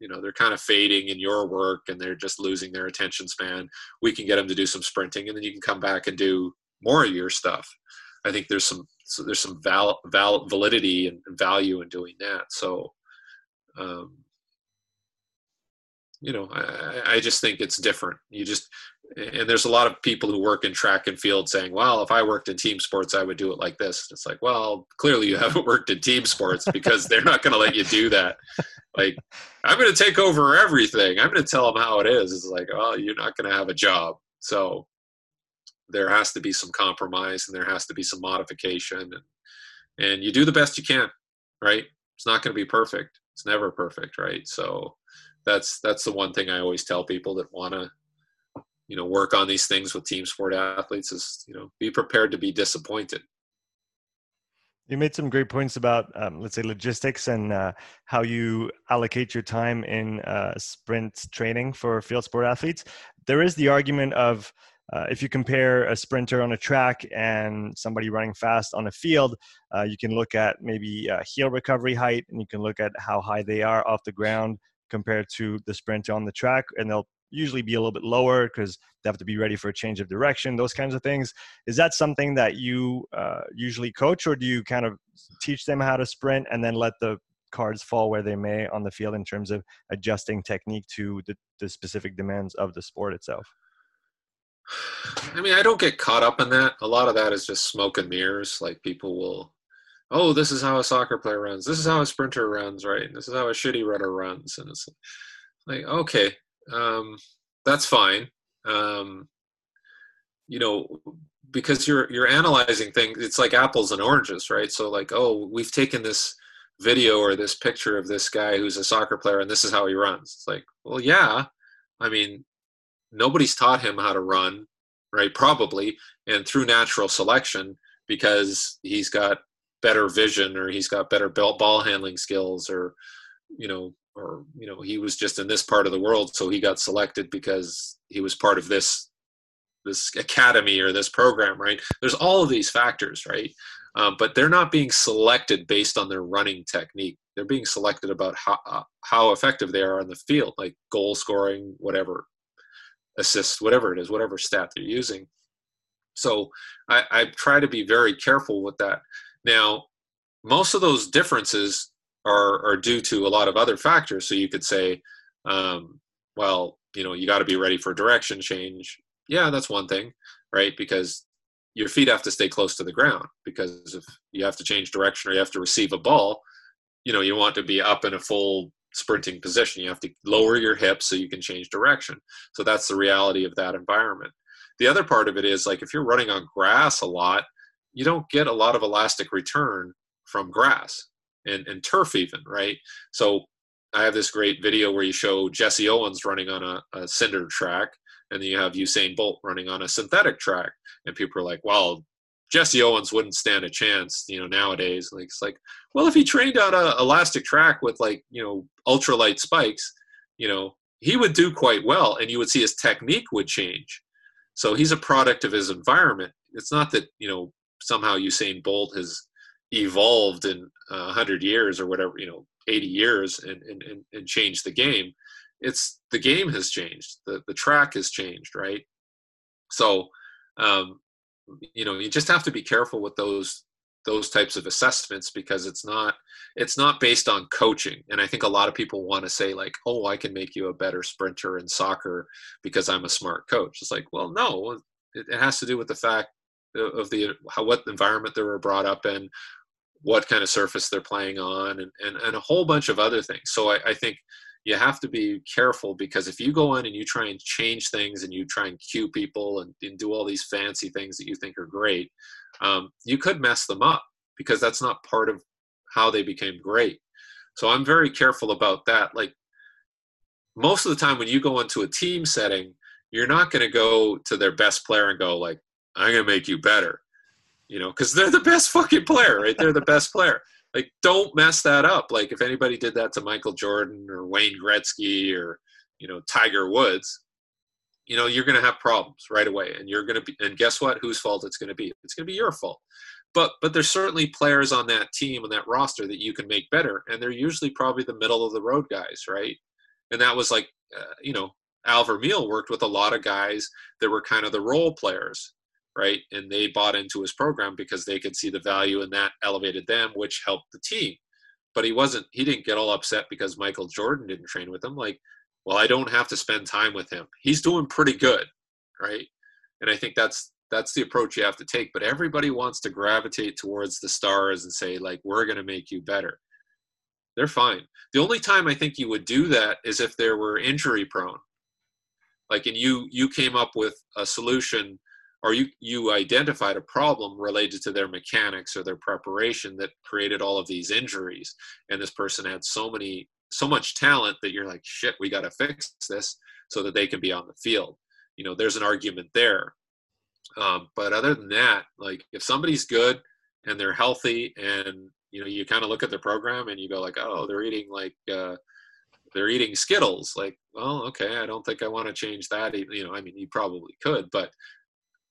[SPEAKER 1] you know they're kind of fading in your work and they're just losing their attention span we can get them to do some sprinting and then you can come back and do more of your stuff. I think there's some so there's some val, val validity and value in doing that so um, you know I, I just think it's different. You just and there's a lot of people who work in track and field saying, well, if I worked in team sports, I would do it like this. It's like, well, clearly you haven't worked in team sports because they're not going to let you do that. Like, I'm going to take over everything. I'm going to tell them how it is. It's like, well, you're not going to have a job. So there has to be some compromise and there has to be some modification. And, and you do the best you can, right? It's not going to be perfect. It's never perfect, right? So that's that's the one thing I always tell people that want to you know work on these things with team sport athletes is you know be prepared to be disappointed.
[SPEAKER 2] You made some great points about um, let's say logistics and uh, how you allocate your time in uh, sprint training for field sport athletes. There is the argument of uh, if you compare a sprinter on a track and somebody running fast on a field, uh, you can look at maybe heel recovery height and you can look at how high they are off the ground compared to the sprinter on the track, and they'll usually be a little bit lower because they have to be ready for a change of direction, those kinds of things. Is that something that you uh, usually coach, or do you kind of teach them how to sprint and then let the cards fall where they may on the field in terms of adjusting technique to the, the specific demands of the sport itself?
[SPEAKER 1] I mean, I don't get caught up in that. A lot of that is just smoke and mirrors. Like people will, oh, this is how a soccer player runs. This is how a sprinter runs, right? This is how a shitty runner runs. And it's like, okay, um, that's fine. Um, you know, because you're you're analyzing things. It's like apples and oranges, right? So like, oh, we've taken this video or this picture of this guy who's a soccer player, and this is how he runs. It's like, well, yeah. I mean, nobody's taught him how to run, right? Probably, and through natural selection because he's got better vision or he's got better ball handling skills or you know or you know he was just in this part of the world so he got selected because he was part of this this academy or this program right? There's all of these factors right? Um, but they're not being selected based on their running technique. They're being selected about how uh, how effective they are on the field like goal scoring whatever assist whatever it is whatever stat they're using. So I, I try to be very careful with that. Now most of those differences are, are due to a lot of other factors. So you could say, um, well, you know, you got to be ready for direction change. Yeah, that's one thing, right? Because your feet have to stay close to the ground because if you have to change direction or you have to receive a ball, you know, you want to be up in a full sprinting position. You have to lower your hips so you can change direction. So that's the reality of that environment. The other part of it is like if you're running on grass a lot, you don't get a lot of elastic return from grass and, and turf even, right? So I have this great video where you show Jesse Owens running on a, a cinder track, and then you have Usain Bolt running on a synthetic track, and people are like, "Well, Jesse Owens wouldn't stand a chance, you know, nowadays." Like it's like, well, if he trained on a elastic track with like you know ultralight spikes, you know, he would do quite well, and you would see his technique would change. So he's a product of his environment. It's not that you know somehow Usain Bolt has evolved in uh, 100 years or whatever you know 80 years and, and, and changed the game it's the game has changed. The, the track has changed right? So um, you know you just have to be careful with those those types of assessments because it's not it's not based on coaching. And i think a lot of people want to say like oh i can make you a better sprinter in soccer because i'm a smart coach. It's like well no it, it has to do with the fact of the how what environment they were brought up in what kind of surface they're playing on and, and, and a whole bunch of other things. So I, I, think you have to be careful because if you go in and you try and change things and you try and cue people and, and do all these fancy things that you think are great um, you could mess them up because that's not part of how they became great. So i'm very careful about that. Like most of the time when you go into a team setting you're not going to go to their best player and go like i'm going to make you better you know, because they're the best fucking player, right? They're the best player. Like, don't mess that up. Like, if anybody did that to Michael Jordan or Wayne Gretzky or, you know, Tiger Woods, you know, you're going to have problems right away. And you're going to be, and guess what? Whose fault it's going to be? It's going to be your fault. But, but there's certainly players on that team and that roster that you can make better. And they're usually probably the middle of the road guys, right? And that was like, uh, you know, Al Vermeil worked with a lot of guys that were kind of the role players right? And they bought into his program because they could see the value and that elevated them, which helped the team. But he wasn't, he didn't get all upset because Michael Jordan didn't train with him. Like, well, I don't have to spend time with him. He's doing pretty good, right? And I think that's that's the approach you have to take. But everybody wants to gravitate towards the stars and say like we're going to make you better. They're fine. The only time I think you would do that is if they were injury prone. Like and you you came up with a solution or you you identified a problem related to their mechanics or their preparation that created all of these injuries. And this person had so many so much talent that you're like shit we got to fix this so that they can be on the field. You know there's an argument there. Um, but other than that like if somebody's good and they're healthy and you know you kind of look at their program and you go like oh they're eating like uh, they're eating skittles. Like well okay i don't think i want to change that you know i mean you probably could but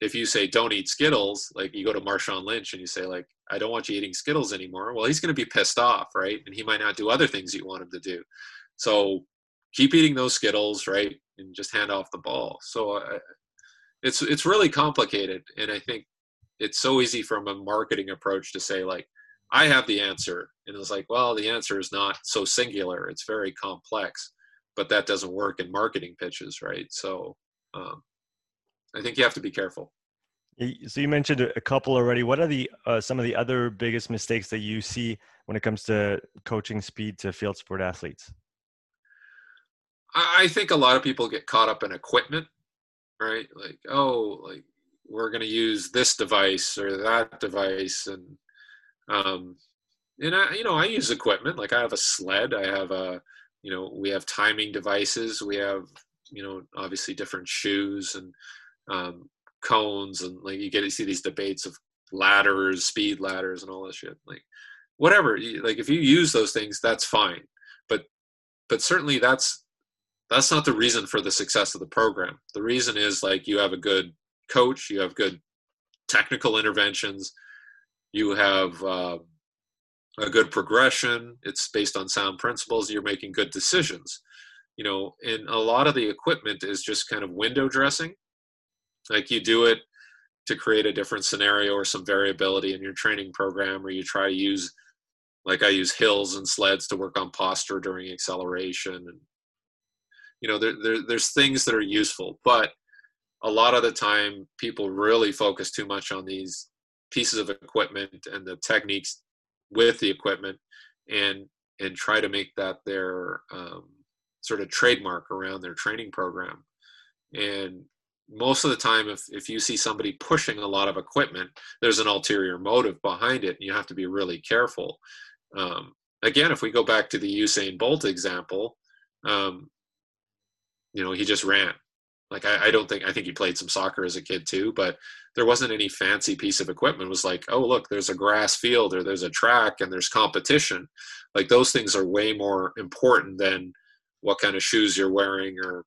[SPEAKER 1] if you say don't eat Skittles, like you go to Marshawn Lynch and you say like I don't want you eating Skittles anymore, well he's going to be pissed off, right? And he might not do other things you want him to do. So keep eating those Skittles, right? And just hand off the ball. So uh, it's it's really complicated, and I think it's so easy from a marketing approach to say like I have the answer, and it's like well the answer is not so singular; it's very complex, but that doesn't work in marketing pitches, right? So um, I think you have to be careful.
[SPEAKER 2] So you mentioned a couple already. What are the uh, some of the other biggest mistakes that you see when it comes to coaching speed to field sport athletes?
[SPEAKER 1] I think a lot of people get caught up in equipment, right? Like, oh, like we're going to use this device or that device, and um, and I, you know, I use equipment. Like I have a sled. I have a, you know, we have timing devices. We have, you know, obviously different shoes and um, cones and like you get to see these debates of ladders, speed ladders, and all that shit. Like whatever, like if you use those things, that's fine. But but certainly that's that's not the reason for the success of the program. The reason is like you have a good coach, you have good technical interventions, you have uh, a good progression. It's based on sound principles. You're making good decisions. You know, and a lot of the equipment is just kind of window dressing like you do it to create a different scenario or some variability in your training program, or you try to use, like I use hills and sleds to work on posture during acceleration. And, you know, there, there, there's things that are useful, but a lot of the time people really focus too much on these pieces of equipment and the techniques with the equipment and and try to make that their um, sort of trademark around their training program and most of the time if, if you see somebody pushing a lot of equipment there's an ulterior motive behind it and you have to be really careful. Um, again if we go back to the usain bolt example um, you know he just ran. Like I, I, don't think i think he played some soccer as a kid too but there wasn't any fancy piece of equipment. It was like oh look there's a grass field or there's a track and there's competition. Like those things are way more important than what kind of shoes you're wearing or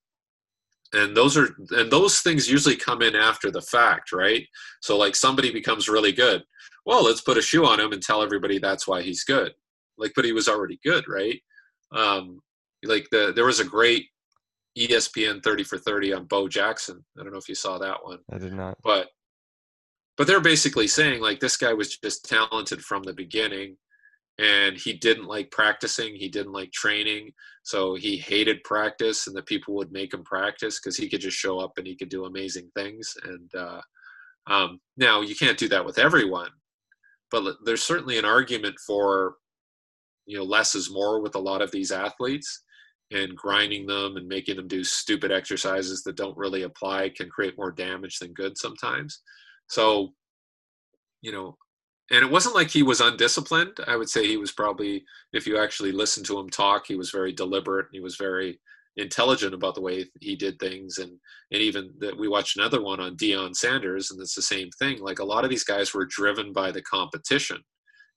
[SPEAKER 1] and those are and those things usually come in after the fact right? So like somebody becomes really good. Well let's put a shoe on him and tell everybody that's why he's good. Like but he was already good right? Um like the there was a great espn 30 for 30 on bo jackson. I don't know if you saw that one.
[SPEAKER 2] I did not.
[SPEAKER 1] But but they're basically saying like this guy was just talented from the beginning and he didn't like practicing he didn't like training so he hated practice and the people would make him practice because he could just show up and he could do amazing things and uh, um, now you can't do that with everyone but there's certainly an argument for you know less is more with a lot of these athletes and grinding them and making them do stupid exercises that don't really apply can create more damage than good sometimes. So you know and it wasn't like he was undisciplined. I would say he was probably, if you actually listen to him talk, he was very deliberate. He was very intelligent about the way he did things, and and even that we watched another one on Deion Sanders, and it's the same thing. Like a lot of these guys were driven by the competition,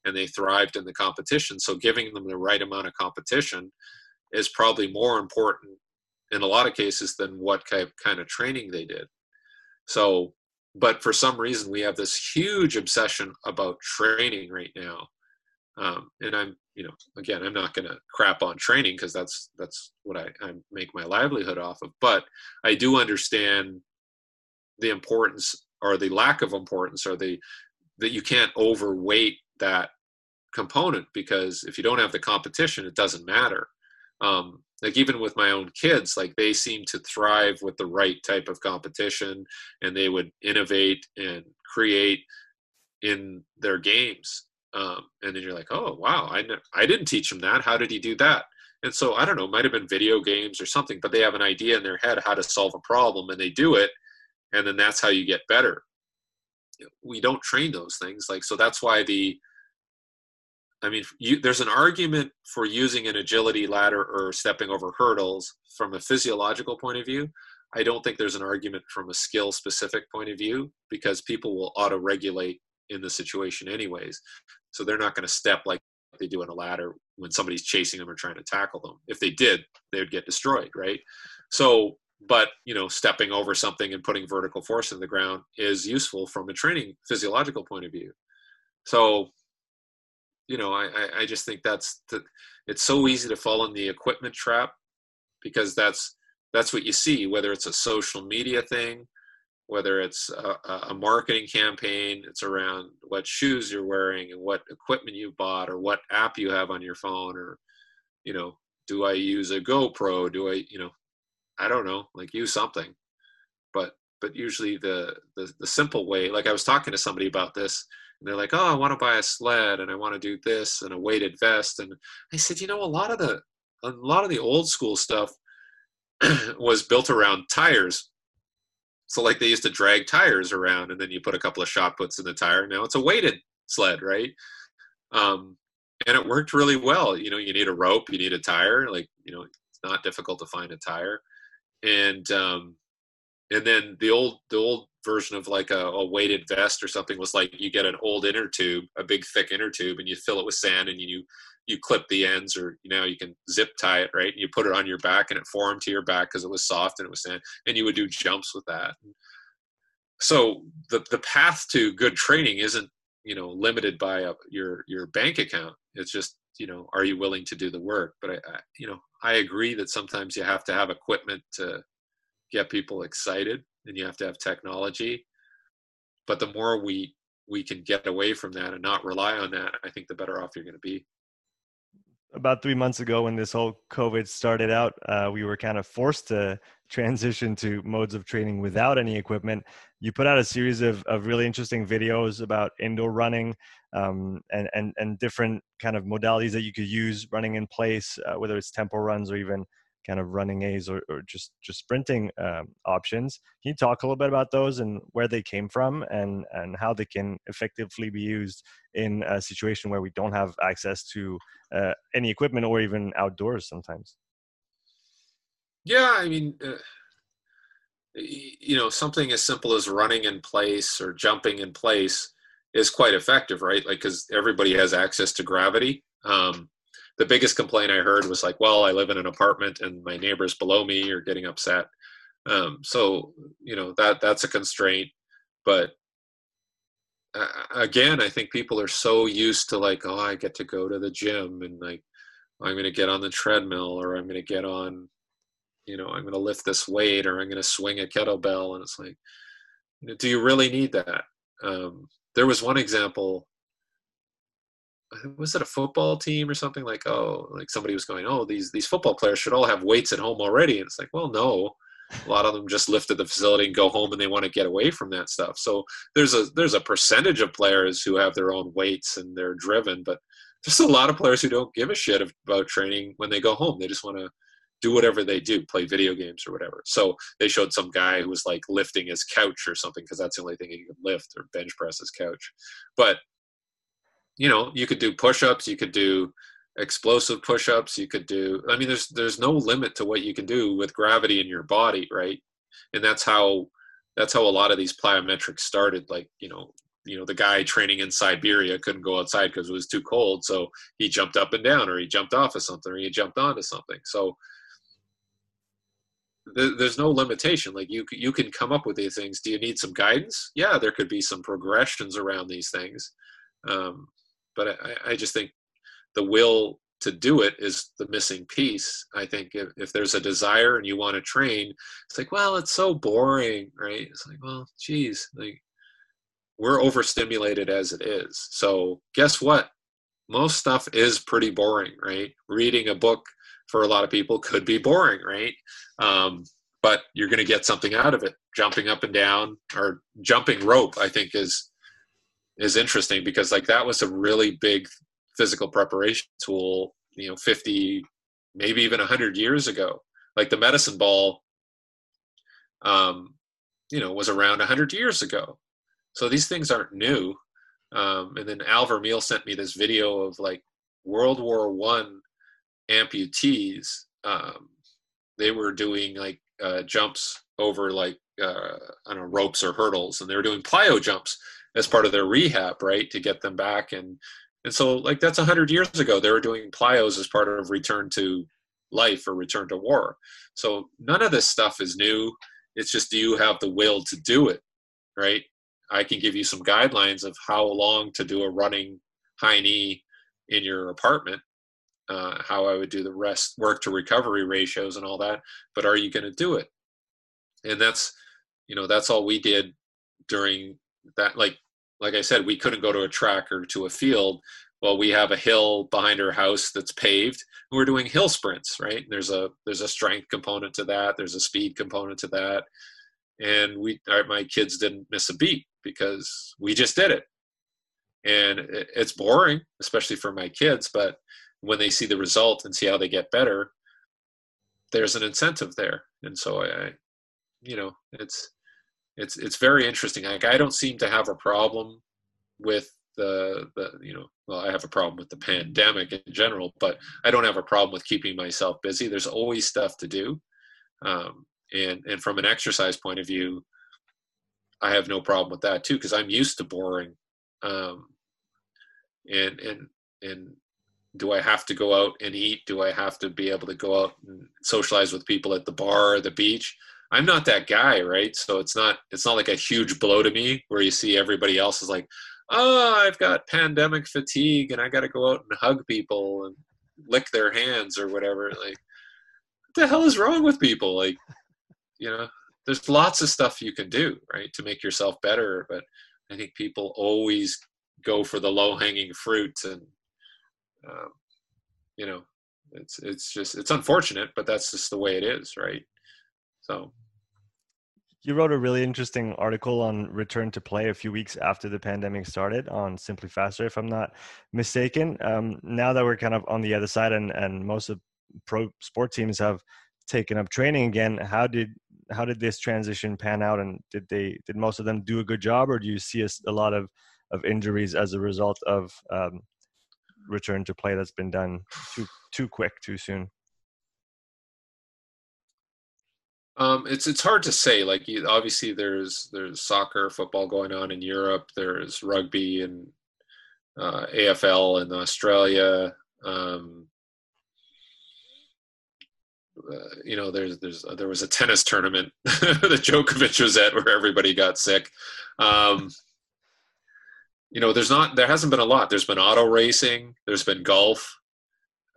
[SPEAKER 1] and they thrived in the competition. So giving them the right amount of competition is probably more important in a lot of cases than what kind of training they did. So but for some reason we have this huge obsession about training right now. Um, and i'm you know again i'm not going to crap on training because that's that's what I, I make my livelihood off of but i do understand the importance or the lack of importance or the that you can't overweight that component because if you don't have the competition it doesn't matter. Um, like even with my own kids like they seem to thrive with the right type of competition and they would innovate and create in their games um, and then you're like oh wow I, I didn't teach him that. How did he do that? And so i don't know might have been video games or something but they have an idea in their head how to solve a problem and they do it and then that's how you get better. We don't train those things like so that's why the I mean, you, there's an argument for using an agility ladder or stepping over hurdles from a physiological point of view. I don't think there's an argument from a skill specific point of view because people will auto regulate in the situation anyways. So they're not going to step like they do in a ladder when somebody's chasing them or trying to tackle them. If they did, they would get destroyed, right? So, but you know, stepping over something and putting vertical force in the ground is useful from a training physiological point of view. So you know, I, I just think that's the, it's so easy to fall in the equipment trap because that's that's what you see. Whether it's a social media thing, whether it's a, a marketing campaign, it's around what shoes you're wearing and what equipment you bought or what app you have on your phone, or you know, do I use a GoPro? Do I, you know, I don't know, like use something. But but usually the the, the simple way, like I was talking to somebody about this and they're like, "Oh, I want to buy a sled and I want to do this and a weighted vest." And I said, "You know, a lot of the a lot of the old school stuff was built around tires. So like they used to drag tires around and then you put a couple of shot puts in the tire. Now it's a weighted sled, right? Um, and it worked really well. You know, you need a rope, you need a tire. Like you know, it's not difficult to find a tire, and um, and then the old the old version of like a, a, weighted vest or something was like you get an old inner tube, a big thick inner tube, and you fill it with sand and you you clip the ends or you know you can zip tie it right and you put it on your back and it formed to your back because it was soft and it was sand and you would do jumps with that. So the the path to good training isn't you know limited by a, your your bank account. It's just you know are you willing to do the work? But I, I you know I agree that sometimes you have to have equipment to get people excited and you have to have technology. But the more we we can get away from that and not rely on that i think the better off you're going to be.
[SPEAKER 2] About three months ago when this whole covid started out uh, we were kind of forced to transition to modes of training without any equipment. You put out a series of, of really interesting videos about indoor running um, and, and, and different kind of modalities that you could use running in place uh, whether it's tempo runs or even kind of running A's or, or just just sprinting um, options. Can you talk a little bit about those and where they came from and and how they can effectively be used in a situation where we don't have access to uh, any equipment or even outdoors sometimes?
[SPEAKER 1] Yeah, I mean. Uh, you know, something as simple as running in place or jumping in place is quite effective, right? Like, because everybody has access to gravity. Um, the biggest complaint I heard was like, well, I live in an apartment and my neighbors below me are getting upset. Um, so you know that that's a constraint, but uh, again, I think people are so used to like, oh, I get to go to the gym and like I'm going to get on the treadmill or I'm going to get on, you know, I'm going to lift this weight or I'm going to swing a kettlebell, and it's like, do you really need that? Um, there was one example was it a football team or something? Like oh like somebody was going oh these these football players should all have weights at home already. And it's like well no. A lot of them just lift at the facility and go home and they want to get away from that stuff. So there's a there's a percentage of players who have their own weights and they're driven but there's a lot of players who don't give a shit about training when they go home. They just want to do whatever they do play video games or whatever. So they showed some guy who was like lifting his couch or something because that's the only thing he could lift or bench press his couch. But you know you could do push-ups you could do explosive push-ups you could do i mean there's there's no limit to what you can do with gravity in your body right? And that's how that's how a lot of these plyometrics started like you know you know the guy training in siberia couldn't go outside because it was too cold so he jumped up and down or he jumped off of something or he jumped onto something. So there's no limitation. Like you you can come up with these things. Do you need some guidance? Yeah there could be some progressions around these things. Um, but I, I just think the will to do it is the missing piece. I think if, if there's a desire and you want to train, it's like, well, it's so boring, right? It's like, well, geez, like we're overstimulated as it is. So guess what? Most stuff is pretty boring, right? Reading a book for a lot of people could be boring, right? Um, but you're going to get something out of it. Jumping up and down or jumping rope, I think is is interesting because like that was a really big physical preparation tool. You know, 50, maybe even 100 years ago. Like the medicine ball, um, you know, was around 100 years ago. So these things aren't new. Um, and then Al Vermeil sent me this video of like World War One amputees. Um, they were doing like uh, jumps over like uh, I don't know ropes or hurdles, and they were doing plyo jumps as part of their rehab, right, to get them back. And and so like that's hundred years ago. They were doing plyos as part of return to life or return to war. So none of this stuff is new. It's just do you have the will to do it, right? I can give you some guidelines of how long to do a running high knee in your apartment, uh, how I would do the rest work to recovery ratios and all that. But are you going to do it? And that's, you know, that's all we did during that. Like, like I said, we couldn't go to a track or to a field. Well, we have a hill behind our house that's paved. And we're doing hill sprints, right? And there's a there's a strength component to that. There's a speed component to that. And we, our, my kids didn't miss a beat because we just did it. And it's boring, especially for my kids, but when they see the result and see how they get better, there's an incentive there. And so I, you know, it's it's it's very interesting. Like I don't seem to have a problem with the the you know well I have a problem with the pandemic in general, but I don't have a problem with keeping myself busy. There's always stuff to do, um, and and from an exercise point of view, I have no problem with that too because I'm used to boring. Um, and and and do I have to go out and eat? Do I have to be able to go out and socialize with people at the bar or the beach? I'm not that guy, right? So it's not it's not like a huge blow to me where you see everybody else is like, oh, I've got pandemic fatigue and I got to go out and hug people and lick their hands or whatever. Like, what the hell is wrong with people? Like, you know, there's lots of stuff you can do right to make yourself better but i think people always go for the low hanging fruit and um, you know it's it's just it's unfortunate but that's just the way it is right so
[SPEAKER 2] you wrote a really interesting article on return to play a few weeks after the pandemic started on SimpliFaster if i'm not mistaken. Um, now that we're kind of on the other side and and most of pro sport teams have taken up training again how did how did this transition pan out? And did they did most of them do a good job or do you see a, a lot of of injuries as a result of um, return to play that's been done too too quick too soon
[SPEAKER 1] um, it's it's hard to say. Like obviously, there's there's soccer, football going on in Europe. There's rugby and uh, AFL in Australia. Um, uh, you know, there's there's uh, there was a tennis tournament that Djokovic was at where everybody got sick. Um, you know, there's not there hasn't been a lot. There's been auto racing. There's been golf.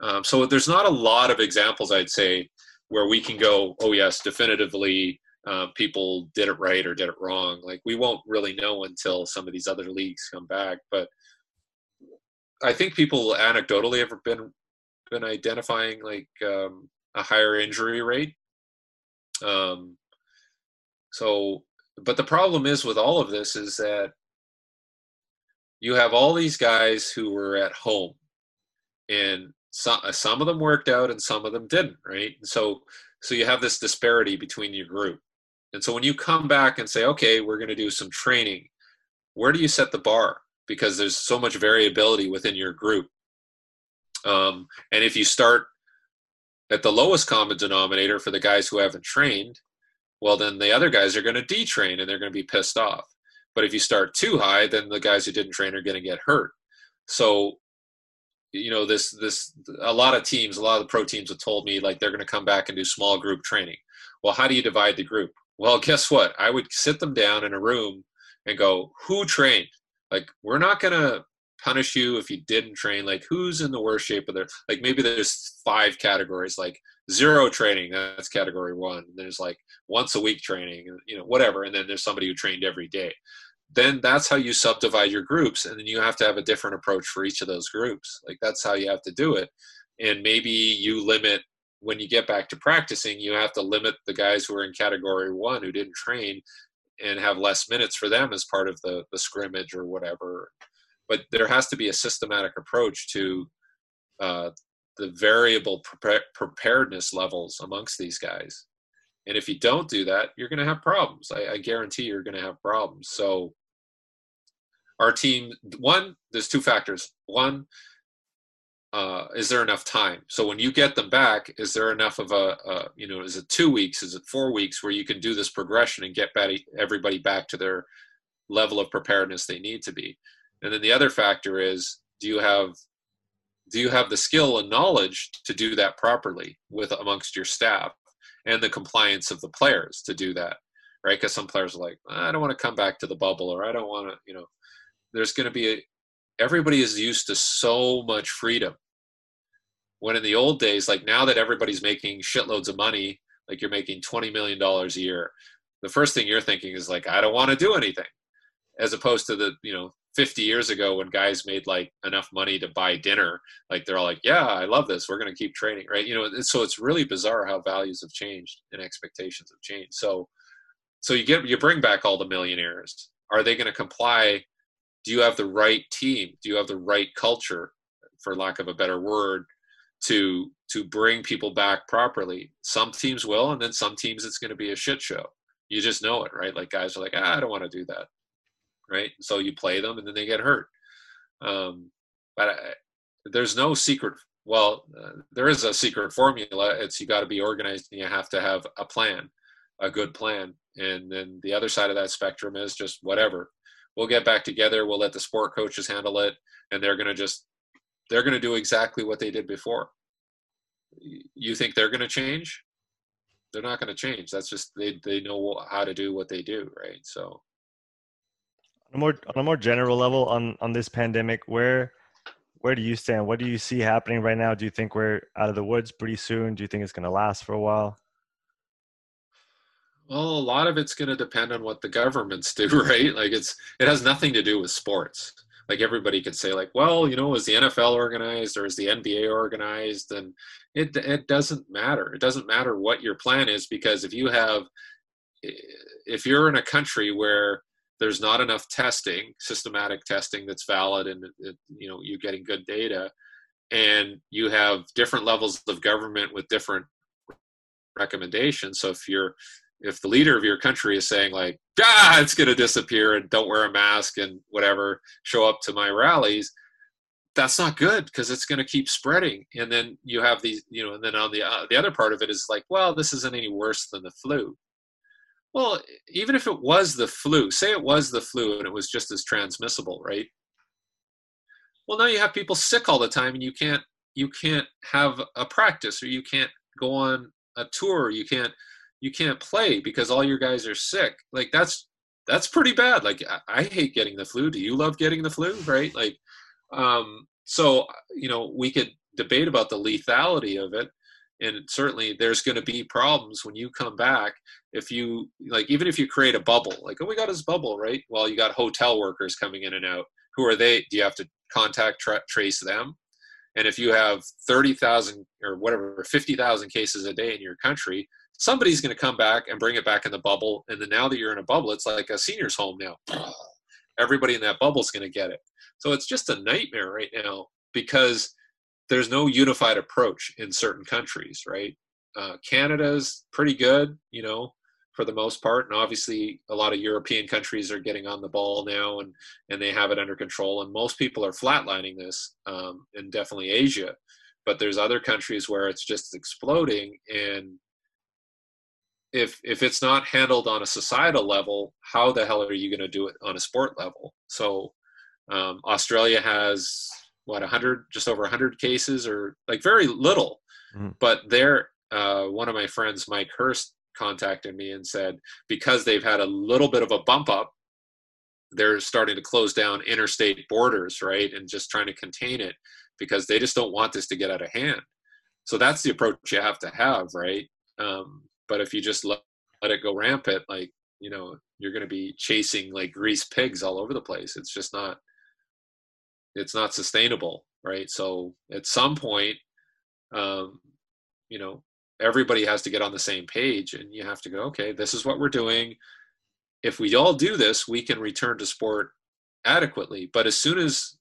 [SPEAKER 1] Um, so there's not a lot of examples, I'd say, where we can go, oh yes, definitively, uh, people did it right or did it wrong. Like we won't really know until some of these other leagues come back. But I think people anecdotally have been been identifying like um, a higher injury rate. Um, so, but the problem is with all of this is that you have all these guys who were at home, and some some of them worked out and some of them didn't, right? And so, so you have this disparity between your group. And so when you come back and say, okay, we're going to do some training, where do you set the bar? Because there's so much variability within your group. Um, and if you start at the lowest common denominator for the guys who haven't trained, well, then the other guys are going to detrain and they're going to be pissed off. But if you start too high, then the guys who didn't train are going to get hurt. So, you know, this this a lot of teams, a lot of the pro teams have told me like they're going to come back and do small group training. Well, how do you divide the group? Well, guess what? I would sit them down in a room and go, "Who trained?" Like, we're not going to punish you if you didn't train like who's in the worst shape of their like maybe there's five categories like zero training that's category one there's like once a week training you know whatever and then there's somebody who trained every day then that's how you subdivide your groups and then you have to have a different approach for each of those groups like that's how you have to do it and maybe you limit when you get back to practicing, you have to limit the guys who are in category one who didn't train and have less minutes for them as part of the, the scrimmage or whatever. But there has to be a systematic approach to uh, the variable pre- preparedness levels amongst these guys. And if you don't do that, you're going to have problems. I, I guarantee you're going to have problems. So, our team, one, there's two factors. One, uh, is there enough time? So when you get them back, is there enough of a, a, you know, is it two weeks? Is it four weeks where you can do this progression and get everybody back to their level of preparedness they need to be? And then the other factor is, do you have do you have the skill and knowledge to do that properly with amongst your staff and the compliance of the players to do that right because some players are like i don't want to come back to the bubble or i don't want to you know there's going to be a, everybody is used to so much freedom. When in the old days like now that everybody's making shitloads of money like you're making 20 million dollars a year the first thing you're thinking is like i don't want to do anything. As opposed to the you know 50 years ago when guys made like enough money to buy dinner like they're all like yeah i love this. We're going to keep training right? You know so it's really bizarre how values have changed and expectations have changed. So so you get you bring back all the millionaires. Are they going to comply do you have the right team? Do you have the right culture for lack of a better word to to bring people back properly? Some teams will and then some teams it's going to be a shit show. You just know it right? Like guys are like ah, i don't want to do that right? So you play them and then they get hurt. Um, but I, there's no secret well uh, there is a secret formula. It's you got to be organized and you have to have a plan a good plan. And then the other side of that spectrum is just whatever we'll get back together we'll let the sport coaches handle it and they're going to just they're going to do exactly what they did before. You think they're going to change? They're not going to change. That's just they they know how to do what they do right? So.
[SPEAKER 2] On a more on a more general level on on this pandemic where where do you stand? What do you see happening right now? Do you think we're out of the woods pretty soon? Do you think it's going to last for a while
[SPEAKER 1] well, a lot of it's going to depend on what the governments do, right? Like it's it has nothing to do with sports. Like everybody could say, like, well, you know, is the NFL organized or is the NBA organized? And it it doesn't matter. It doesn't matter what your plan is because if you have if you're in a country where there's not enough testing, systematic testing that's valid, and uh, you know you're getting good data, and you have different levels of government with different recommendations. So if you're if the leader of your country is saying like ah it's going to disappear and don't wear a mask and whatever show up to my rallies that's not good because it's going to keep spreading. And then you have these you know and then on the uh, the other part of it is like well this isn't any worse than the flu. Well even if it was the flu say it was the flu and it was just as transmissible right? Well now you have people sick all the time and you can't you can't have a practice or you can't go on a tour you can't you can't play because all your guys are sick. Like that's that's pretty bad. Like I, I hate getting the flu. Do you love getting the flu? Right? Like um so you know we could debate about the lethality of it and certainly there's going to be problems when you come back if you like even if you create a bubble like oh we got this bubble right well you got hotel workers coming in and out who are they do you have to contact tra- trace them and if you have 30,000 or whatever 50,000 cases a day in your country somebody's going to come back and bring it back in the bubble. And then now that you're in a bubble, it's like a senior's home now. Everybody in that bubble is going to get it. So it's just a nightmare right now because there's no unified approach in certain countries, right? Uh, Canada's pretty good, you know, for the most part, and obviously a lot of European countries are getting on the ball now, and and they have it under control. And most people are flatlining this, um, and definitely Asia. But there's other countries where it's just exploding, and if if it's not handled on a societal level, how the hell are you going to do it on a sport level? So um, Australia has what 100 just over 100 cases or like very little mm. but there uh, one of my friends mike hurst contacted me and said because they've had a little bit of a bump up they're starting to close down interstate borders right and just trying to contain it because they just don't want this to get out of hand so that's the approach you have to have right um, but if you just let, let it go rampant, like, you know, you're going to be chasing like greased pigs all over the place. It's just not, it's not sustainable. Right. So at some point, um, you know, everybody has to get on the same page and you have to go okay this is what we're doing if we all do this we can return to sport adequately but as soon as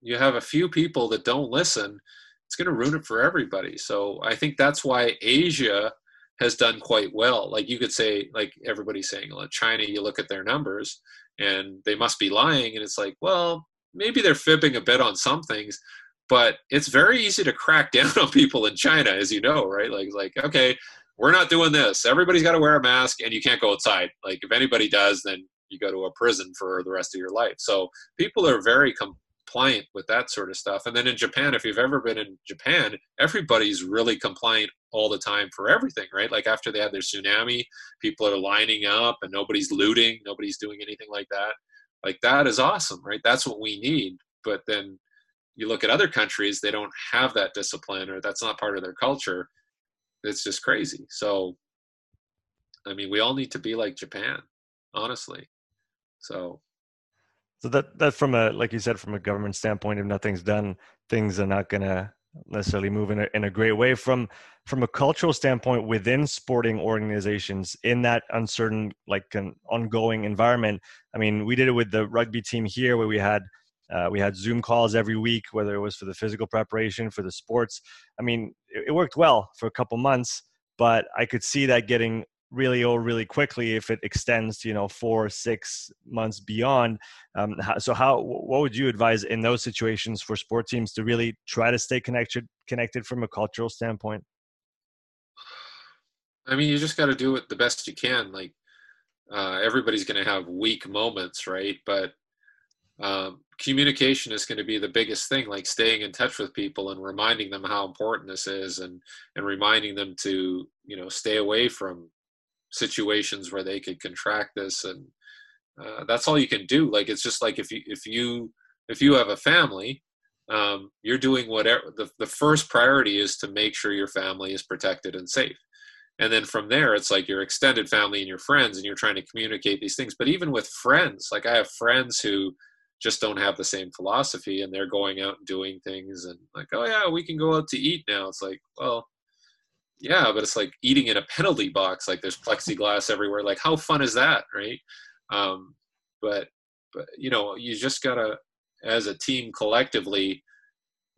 [SPEAKER 1] you have a few people that don't listen it's going to ruin it for everybody so i think that's why asia has done quite well like you could say like everybody's saying china you look at their numbers and they must be lying and it's like well maybe they're fibbing a bit on some things but it's very easy to crack down on people in China, as you know, right? Like, like okay, we're not doing this. Everybody's got to wear a mask, and you can't go outside. Like, if anybody does, then you go to a prison for the rest of your life. So people are very compliant with that sort of stuff. And then in Japan, if you've ever been in Japan, everybody's really compliant all the time for everything, right? Like after they had their tsunami, people are lining up and nobody's looting, nobody's doing anything like that. Like that is awesome, right? That's what we need. But then you look at other countries, they don't have that discipline or that's not part of their culture. It's just crazy. So, I mean, we all need to be like Japan, honestly. So,
[SPEAKER 2] so that that from a like you said from a government standpoint, if nothing's done, things are not gonna necessarily move in a, in a great way from from a cultural standpoint within sporting organizations in that uncertain like an ongoing environment i mean we did it with the rugby team here where we had uh, we had Zoom calls every week, whether it was for the physical preparation, for the sports. I mean, it, it worked well for a couple months, but I could see that getting really old really quickly if it extends to you know four six months beyond um, so how what would you advise in those situations for sport teams to really try to stay connected connected from a cultural standpoint?
[SPEAKER 1] I mean you just got to do it the best you can like uh, everybody's going to have weak moments right? But um, communication is going to be the biggest thing like staying in touch with people and reminding them how important this is and and reminding them to you know stay away from situations where they could contract this and uh, that's all you can do. Like it's just like if you if you if you have a family um, you're doing whatever the, the first priority is to make sure your family is protected and safe. And then from there it's like your extended family and your friends and you're trying to communicate these things. But even with friends like i have friends who just don't have the same philosophy and they're going out and doing things and like oh yeah we can go out to eat now. It's like well yeah but it's like eating in a penalty box like there's plexiglass everywhere like how fun is that right um, but but you know you just gotta as a team collectively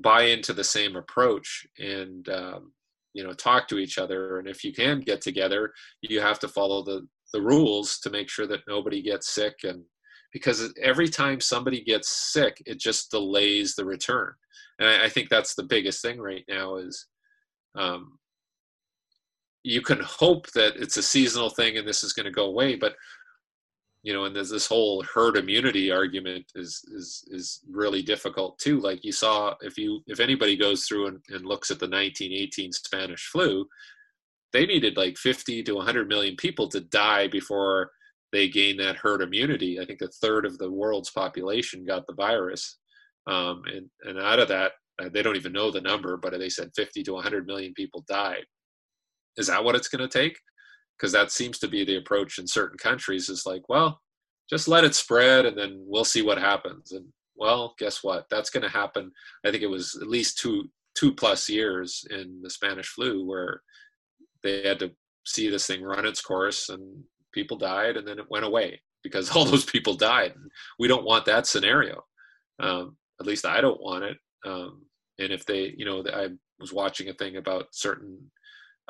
[SPEAKER 1] buy into the same approach and um, you know talk to each other and if you can get together you have to follow the the rules to make sure that nobody gets sick and because every time somebody gets sick, it just delays the return. And I, I think that's the biggest thing right now is um, you can hope that it's a seasonal thing and this is going to go away, but you know, and there's this whole herd immunity argument is is is really difficult too. Like you saw, if you if anybody goes through and, and looks at the 1918 Spanish flu, they needed like 50 to 100 million people to die before they gain that herd immunity. I think a third of the world's population got the virus, um, and and out of that, uh, they don't even know the number, but they said 50 to 100 million people died. Is that what it's going to take? Because that seems to be the approach in certain countries. Is like, well, just let it spread, and then we'll see what happens. And well, guess what? That's going to happen. I think it was at least two two plus years in the Spanish flu where they had to see this thing run its course and people died and then it went away because all those people died. We don't want that scenario. Um, at least I don't want it. Um, and if they, you know, I was watching a thing about certain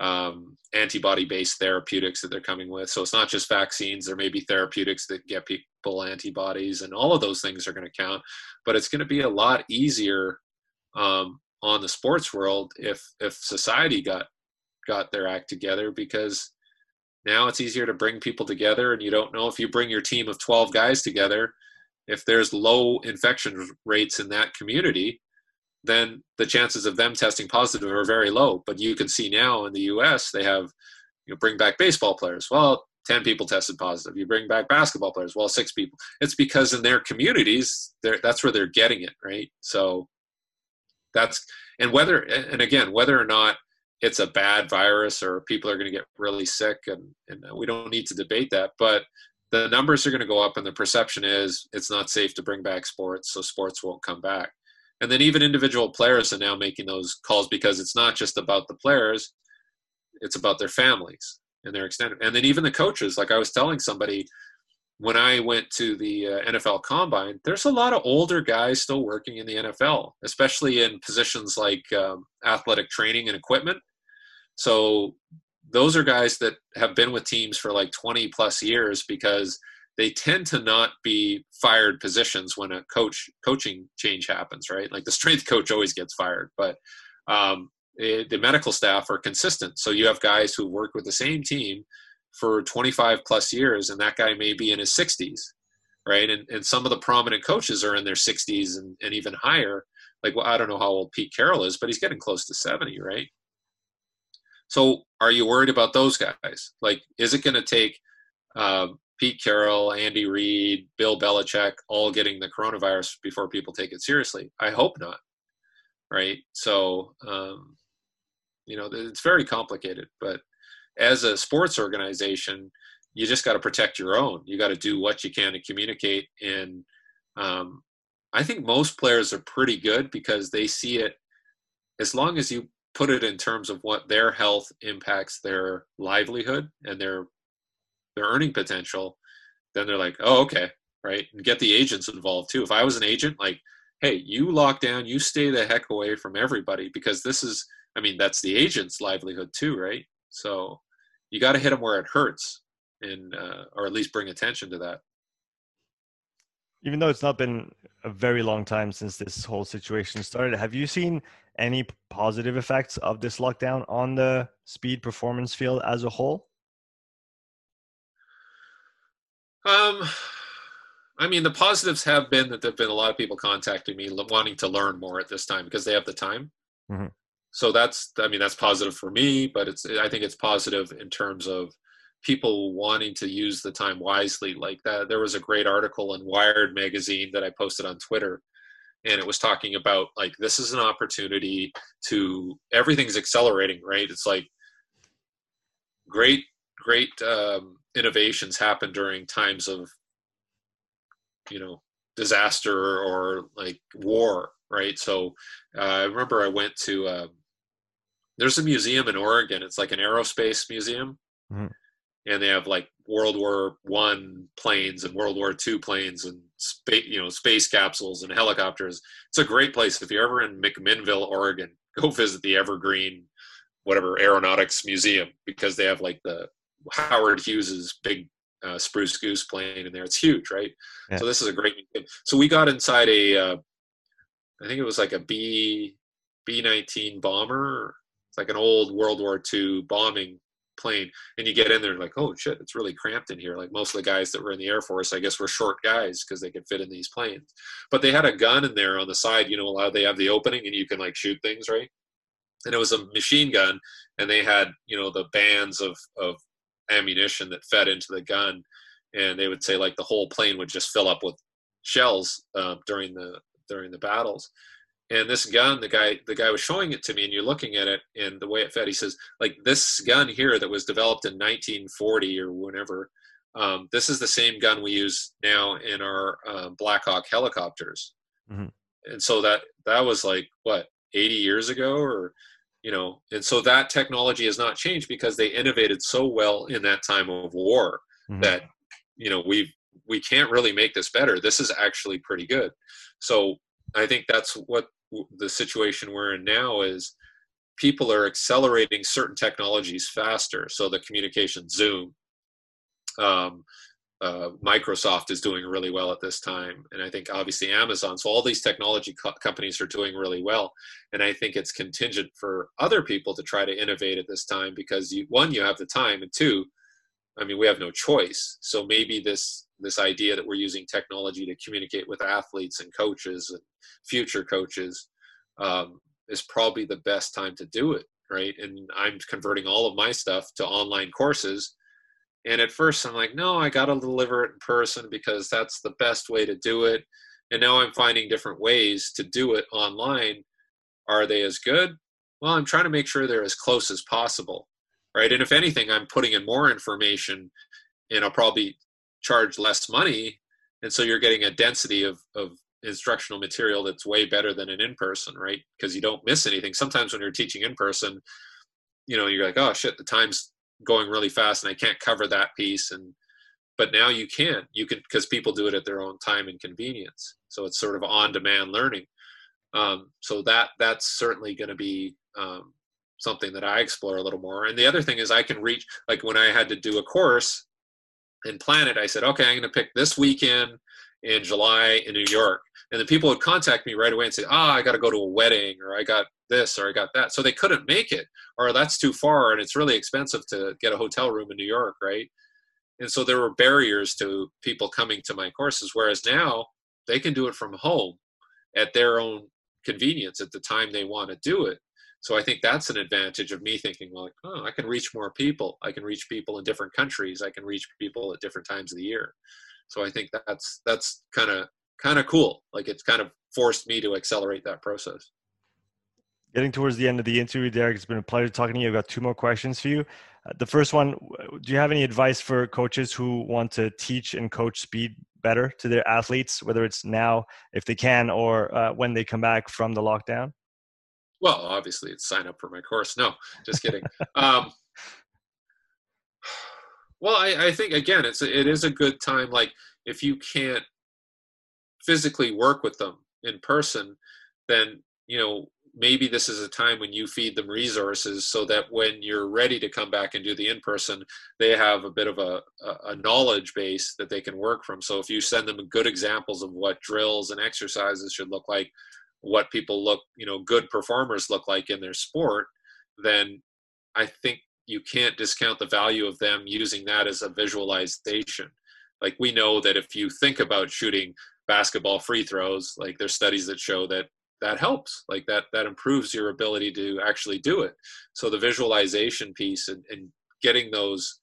[SPEAKER 1] um, antibody-based therapeutics that they're coming with. So it's not just vaccines. There may be therapeutics that get people antibodies, and all of those things are going to count. But it's going to be a lot easier um, on the sports world if if society got got their act together because now it's easier to bring people together, and you don't know if you bring your team of 12 guys together, if there's low infection rates in that community, then the chances of them testing positive are very low. But you can see now in the US, they have, you know, bring back baseball players. Well, 10 people tested positive. You bring back basketball players. Well, six people. It's because in their communities, that's where they're getting it, right? So that's, and whether, and again, whether or not it's a bad virus or people are going to get really sick and, and we don't need to debate that but the numbers are going to go up and the perception is it's not safe to bring back sports so sports won't come back and then even individual players are now making those calls because it's not just about the players it's about their families and their extended and then even the coaches. Like i was telling somebody when i went to the uh, nfl combine there's a lot of older guys still working in the nfl especially in positions like um, athletic training and equipment. So those are guys that have been with teams for like 20 plus years because they tend to not be fired positions when a coach coaching change happens right? Like the strength coach always gets fired but um, it, the medical staff are consistent. So you have guys who work with the same team for 25 plus years and that guy may be in his 60s right? And, and some of the prominent coaches are in their 60s and, and even higher. Like well i don't know how old pete carroll is but he's getting close to 70 right? So are you worried about those guys? Like, is it going to take uh, Pete Carroll, Andy Reid, Bill Belichick all getting the coronavirus before people take it seriously? I hope not. Right. So, um, you know, it's very complicated. But as a sports organization, you just got to protect your own. You got to do what you can to communicate. And um, I think most players are pretty good because they see it as long as you put it in terms of what their health impacts their livelihood and their their earning potential, then they're like, oh, okay, right, and get the agents involved too. If I was an agent, like, hey, you lock down, you stay the heck away from everybody because this is, I mean, that's the agent's livelihood too, right? So you got to hit them where it hurts, and uh, or at least bring attention to that.
[SPEAKER 2] Even though it's not been a very long time since this whole situation started, have you seen any positive effects of this lockdown on the speed performance field as a whole?
[SPEAKER 1] Um, I mean, the positives have been that there've been a lot of people contacting me wanting to learn more at this time because they have the time. Mm-hmm. So that's, I mean, that's positive for me, but it's, I think it's positive in terms of people wanting to use the time wisely. Like that, there was a great article in Wired magazine that I posted on Twitter and it was talking about like this is an opportunity to everything's accelerating right it's like great great um, innovations happen during times of you know disaster or like war right so uh, i remember i went to uh, there's a museum in oregon it's like an aerospace museum mm-hmm. and they have like world war one planes and world war two planes and space, you know, space capsules and helicopters. It's a great place. If you're ever in McMinnville, Oregon, go visit the Evergreen, whatever aeronautics museum because they have like the Howard Hughes's big uh, spruce goose plane in there. It's huge, right? Yeah. So this is a great. So we got inside a, uh, I think it was like a B B nineteen bomber. It's like an old World War II bombing plane and you get in there like oh shit it's really cramped in here like most of the guys that were in the air force i guess were short guys because they could fit in these planes but they had a gun in there on the side you know how they have the opening and you can like shoot things right and it was a machine gun and they had you know the bands of of ammunition that fed into the gun and they would say like the whole plane would just fill up with shells uh, during the during the battles and this gun the guy the guy was showing it to me and you're looking at it and the way it fed he says like this gun here that was developed in 1940 or whenever um, this is the same gun we use now in our uh, black hawk helicopters mm-hmm. and so that that was like what 80 years ago or you know and so that technology has not changed because they innovated so well in that time of war mm-hmm. that you know we we can't really make this better this is actually pretty good so I think that's what the situation we're in now is people are accelerating certain technologies faster. So the communication Zoom, um, uh, Microsoft is doing really well at this time, and I think obviously Amazon. So all these technology co- companies are doing really well, and I think it's contingent for other people to try to innovate at this time because you, one, you have the time, and two, I mean, we have no choice. So maybe this this idea that we're using technology to communicate with athletes and coaches and future coaches um, is probably the best time to do it, right? And I'm converting all of my stuff to online courses. And at first, I'm like, no, I got to deliver it in person because that's the best way to do it. And now I'm finding different ways to do it online. Are they as good? Well, I'm trying to make sure they're as close as possible right? And if anything, I'm putting in more information, and I'll probably charge less money, and so you're getting a density of of instructional material that's way better than an in person, right? Because you don't miss anything. Sometimes when you're teaching in person, you know you're like oh shit the time's going really fast and i can't cover that piece and but now you can. You can because people do it at their own time and convenience. So it's sort of on demand learning. Um, so that that's certainly going to be um, something that i explore a little more. And the other thing is i can reach like when i had to do a course and plan it i said okay i'm going to pick this weekend in july in new york and the people would contact me right away and say ah i got to go to a wedding or i got this or I got that. So they couldn't make it, or that's too far and it's really expensive to get a hotel room in New York, right? And so there were barriers to people coming to my courses. Whereas now they can do it from home at their own convenience at the time they want to do it. So I think that's an advantage of me thinking like, oh, I can reach more people. I can reach people in different countries. I can reach people at different times of the year. So I think that's that's kind of kind of cool. Like it's kind of forced me to accelerate that process.
[SPEAKER 2] Getting towards the end of the interview, Derek, it's been a pleasure talking to you. I've got two more questions for you. Uh, the first one Do you have any advice for coaches who want to teach and coach speed better to their athletes, whether it's now, if they can, or uh, when they come back from the lockdown?
[SPEAKER 1] Well, obviously, it's sign up for my course. No, just kidding. um, well, I, I think again, it's a, it is a good time. Like if you can't physically work with them in person, then you know maybe this is a time when you feed them resources so that when you're ready to come back and do the in-person they have a bit of a, a, knowledge base that they can work from so if you send them good examples of what drills and exercises should look like what people look you know good performers look like in their sport then i think you can't discount the value of them using that as a visualization. Like we know that if you think about shooting basketball free throws like there's studies that show that that helps like that that improves your ability to actually do it. So the visualization piece and, and getting those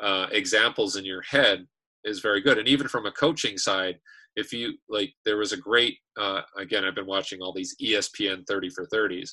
[SPEAKER 1] uh, examples in your head is very good. And even from a coaching side if you like there was a great uh, again i've been watching all these espn 30 for 30s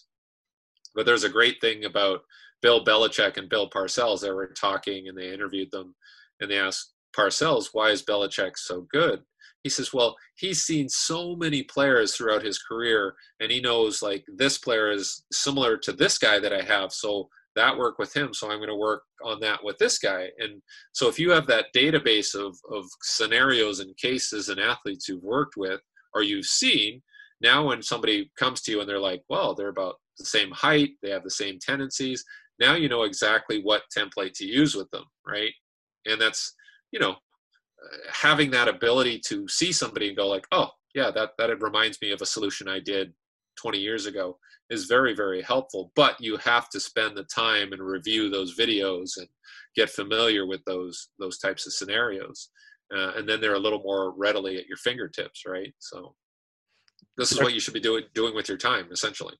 [SPEAKER 1] but there's a great thing about bill belichick and bill parcells they were talking and they interviewed them and they asked parcells why is belichick so good he says, well, he's seen so many players throughout his career, and he knows like this player is similar to this guy that I have. So that work with him. So I'm going to work on that with this guy. And so if you have that database of, of scenarios and cases and athletes you've worked with or you've seen, now when somebody comes to you and they're like, well, they're about the same height, they have the same tendencies. Now you know exactly what template to use with them, right? And that's, you know, having that ability to see somebody and go like, oh yeah, that that reminds me of a solution I did 20 years ago is very very helpful. But you have to spend the time and review those videos and get familiar with those those types of scenarios, uh, and then they're a little more readily at your fingertips, right? So this is what you should be doing doing with your time essentially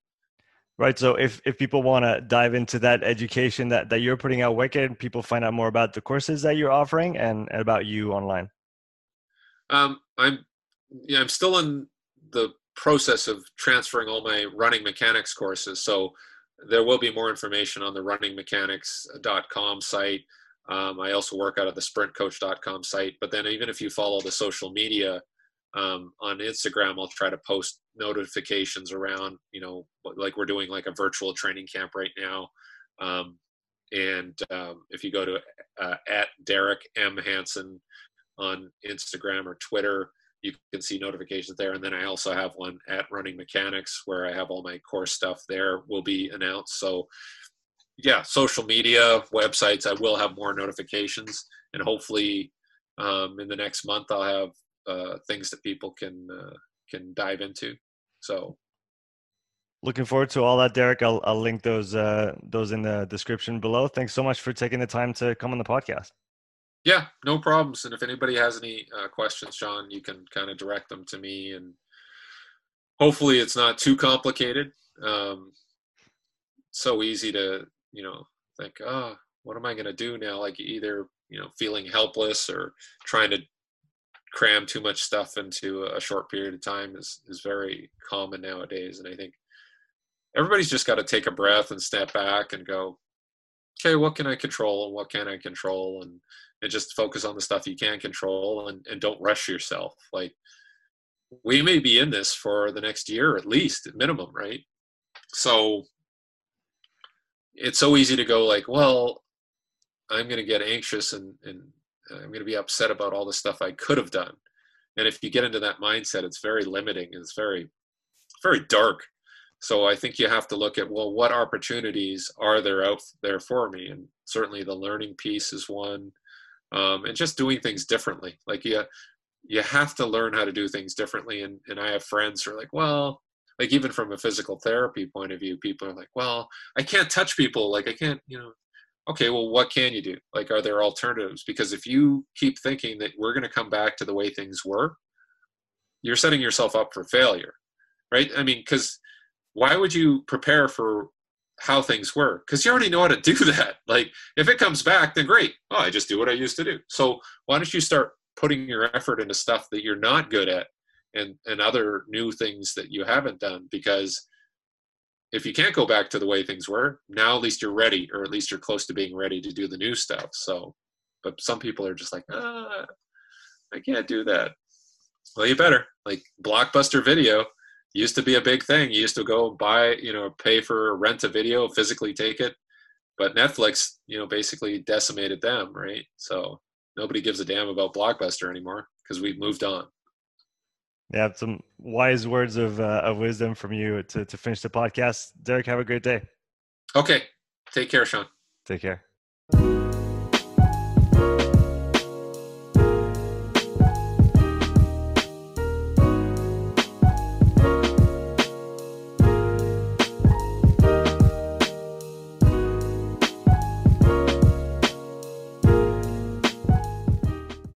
[SPEAKER 2] right so if if people want to dive into that education that that you're putting out can people find out more about the courses that you're offering and, and about you online?
[SPEAKER 1] Um i'm yeah i'm still in the process of transferring all my running mechanics courses so there will be more information on the runningmechanics.com site. Um, i also work out of the sprintcoach.com site but then even if you follow the social media um, on Instagram, I'll try to post notifications around, you know, like we're doing like a virtual training camp right now. Um, and um, if you go to uh, at Derek M Hansen on Instagram or Twitter, you can see notifications there. And then I also have one at Running Mechanics where I have all my course stuff there will be announced. So yeah, social media, websites, I will have more notifications, and hopefully um, in the next month I'll have uh, things that people can uh, can dive into. So,
[SPEAKER 2] looking forward to all that, Derek. I'll I'll link those uh, those in the description below. Thanks so much for taking the time to come on the podcast.
[SPEAKER 1] Yeah, no problems. And if anybody has any uh, questions, Sean, you can kind of direct them to me, and hopefully it's not too complicated. Um, so easy to you know think, oh, what am I going to do now? Like either you know feeling helpless or trying to cram too much stuff into a short period of time is is very common nowadays. And i think everybody's just got to take a breath and step back and go okay what can i control and what can i control? And and just focus on the stuff you can control and, and don't rush yourself. Like we may be in this for the next year at least at minimum right? So it's so easy to go like, well, I'm going to get anxious and, and I'm going to be upset about all the stuff I could have done. And if you get into that mindset, it's very limiting. It's very, very dark. So I think you have to look at, well, what opportunities are there out there for me? And certainly the learning piece is one. Um, and just doing things differently. Like you, you have to learn how to do things differently. And, and I have friends who are like, well, like even from a physical therapy point of view, people are like, well, I can't touch people. Like I can't, you know, okay, well, what can you do? Like, are there alternatives? Because if you keep thinking that we're going to come back to the way things were, you're setting yourself up for failure, right? I mean, because why would you prepare for how things were? Because you already know how to do that. Like, if it comes back, then great. Oh, I just do what I used to do. So why don't you start putting your effort into stuff that you're not good at and and other new things that you haven't done because if you can't go back to the way things were, now at least you're ready, or at least you're close to being ready to do the new stuff. So, but some people are just like, ah, I can't do that. Well, you better. Like Blockbuster Video used to be a big thing. You used to go buy, you know, pay for rent a video, physically take it. But Netflix, you know, basically decimated them, right? So nobody gives a damn about Blockbuster anymore because we've moved on.
[SPEAKER 2] Yeah, some wise words of uh, of wisdom from you to to finish the podcast. Derek, have a great day.
[SPEAKER 1] Okay, take care, Sean.
[SPEAKER 2] Take care.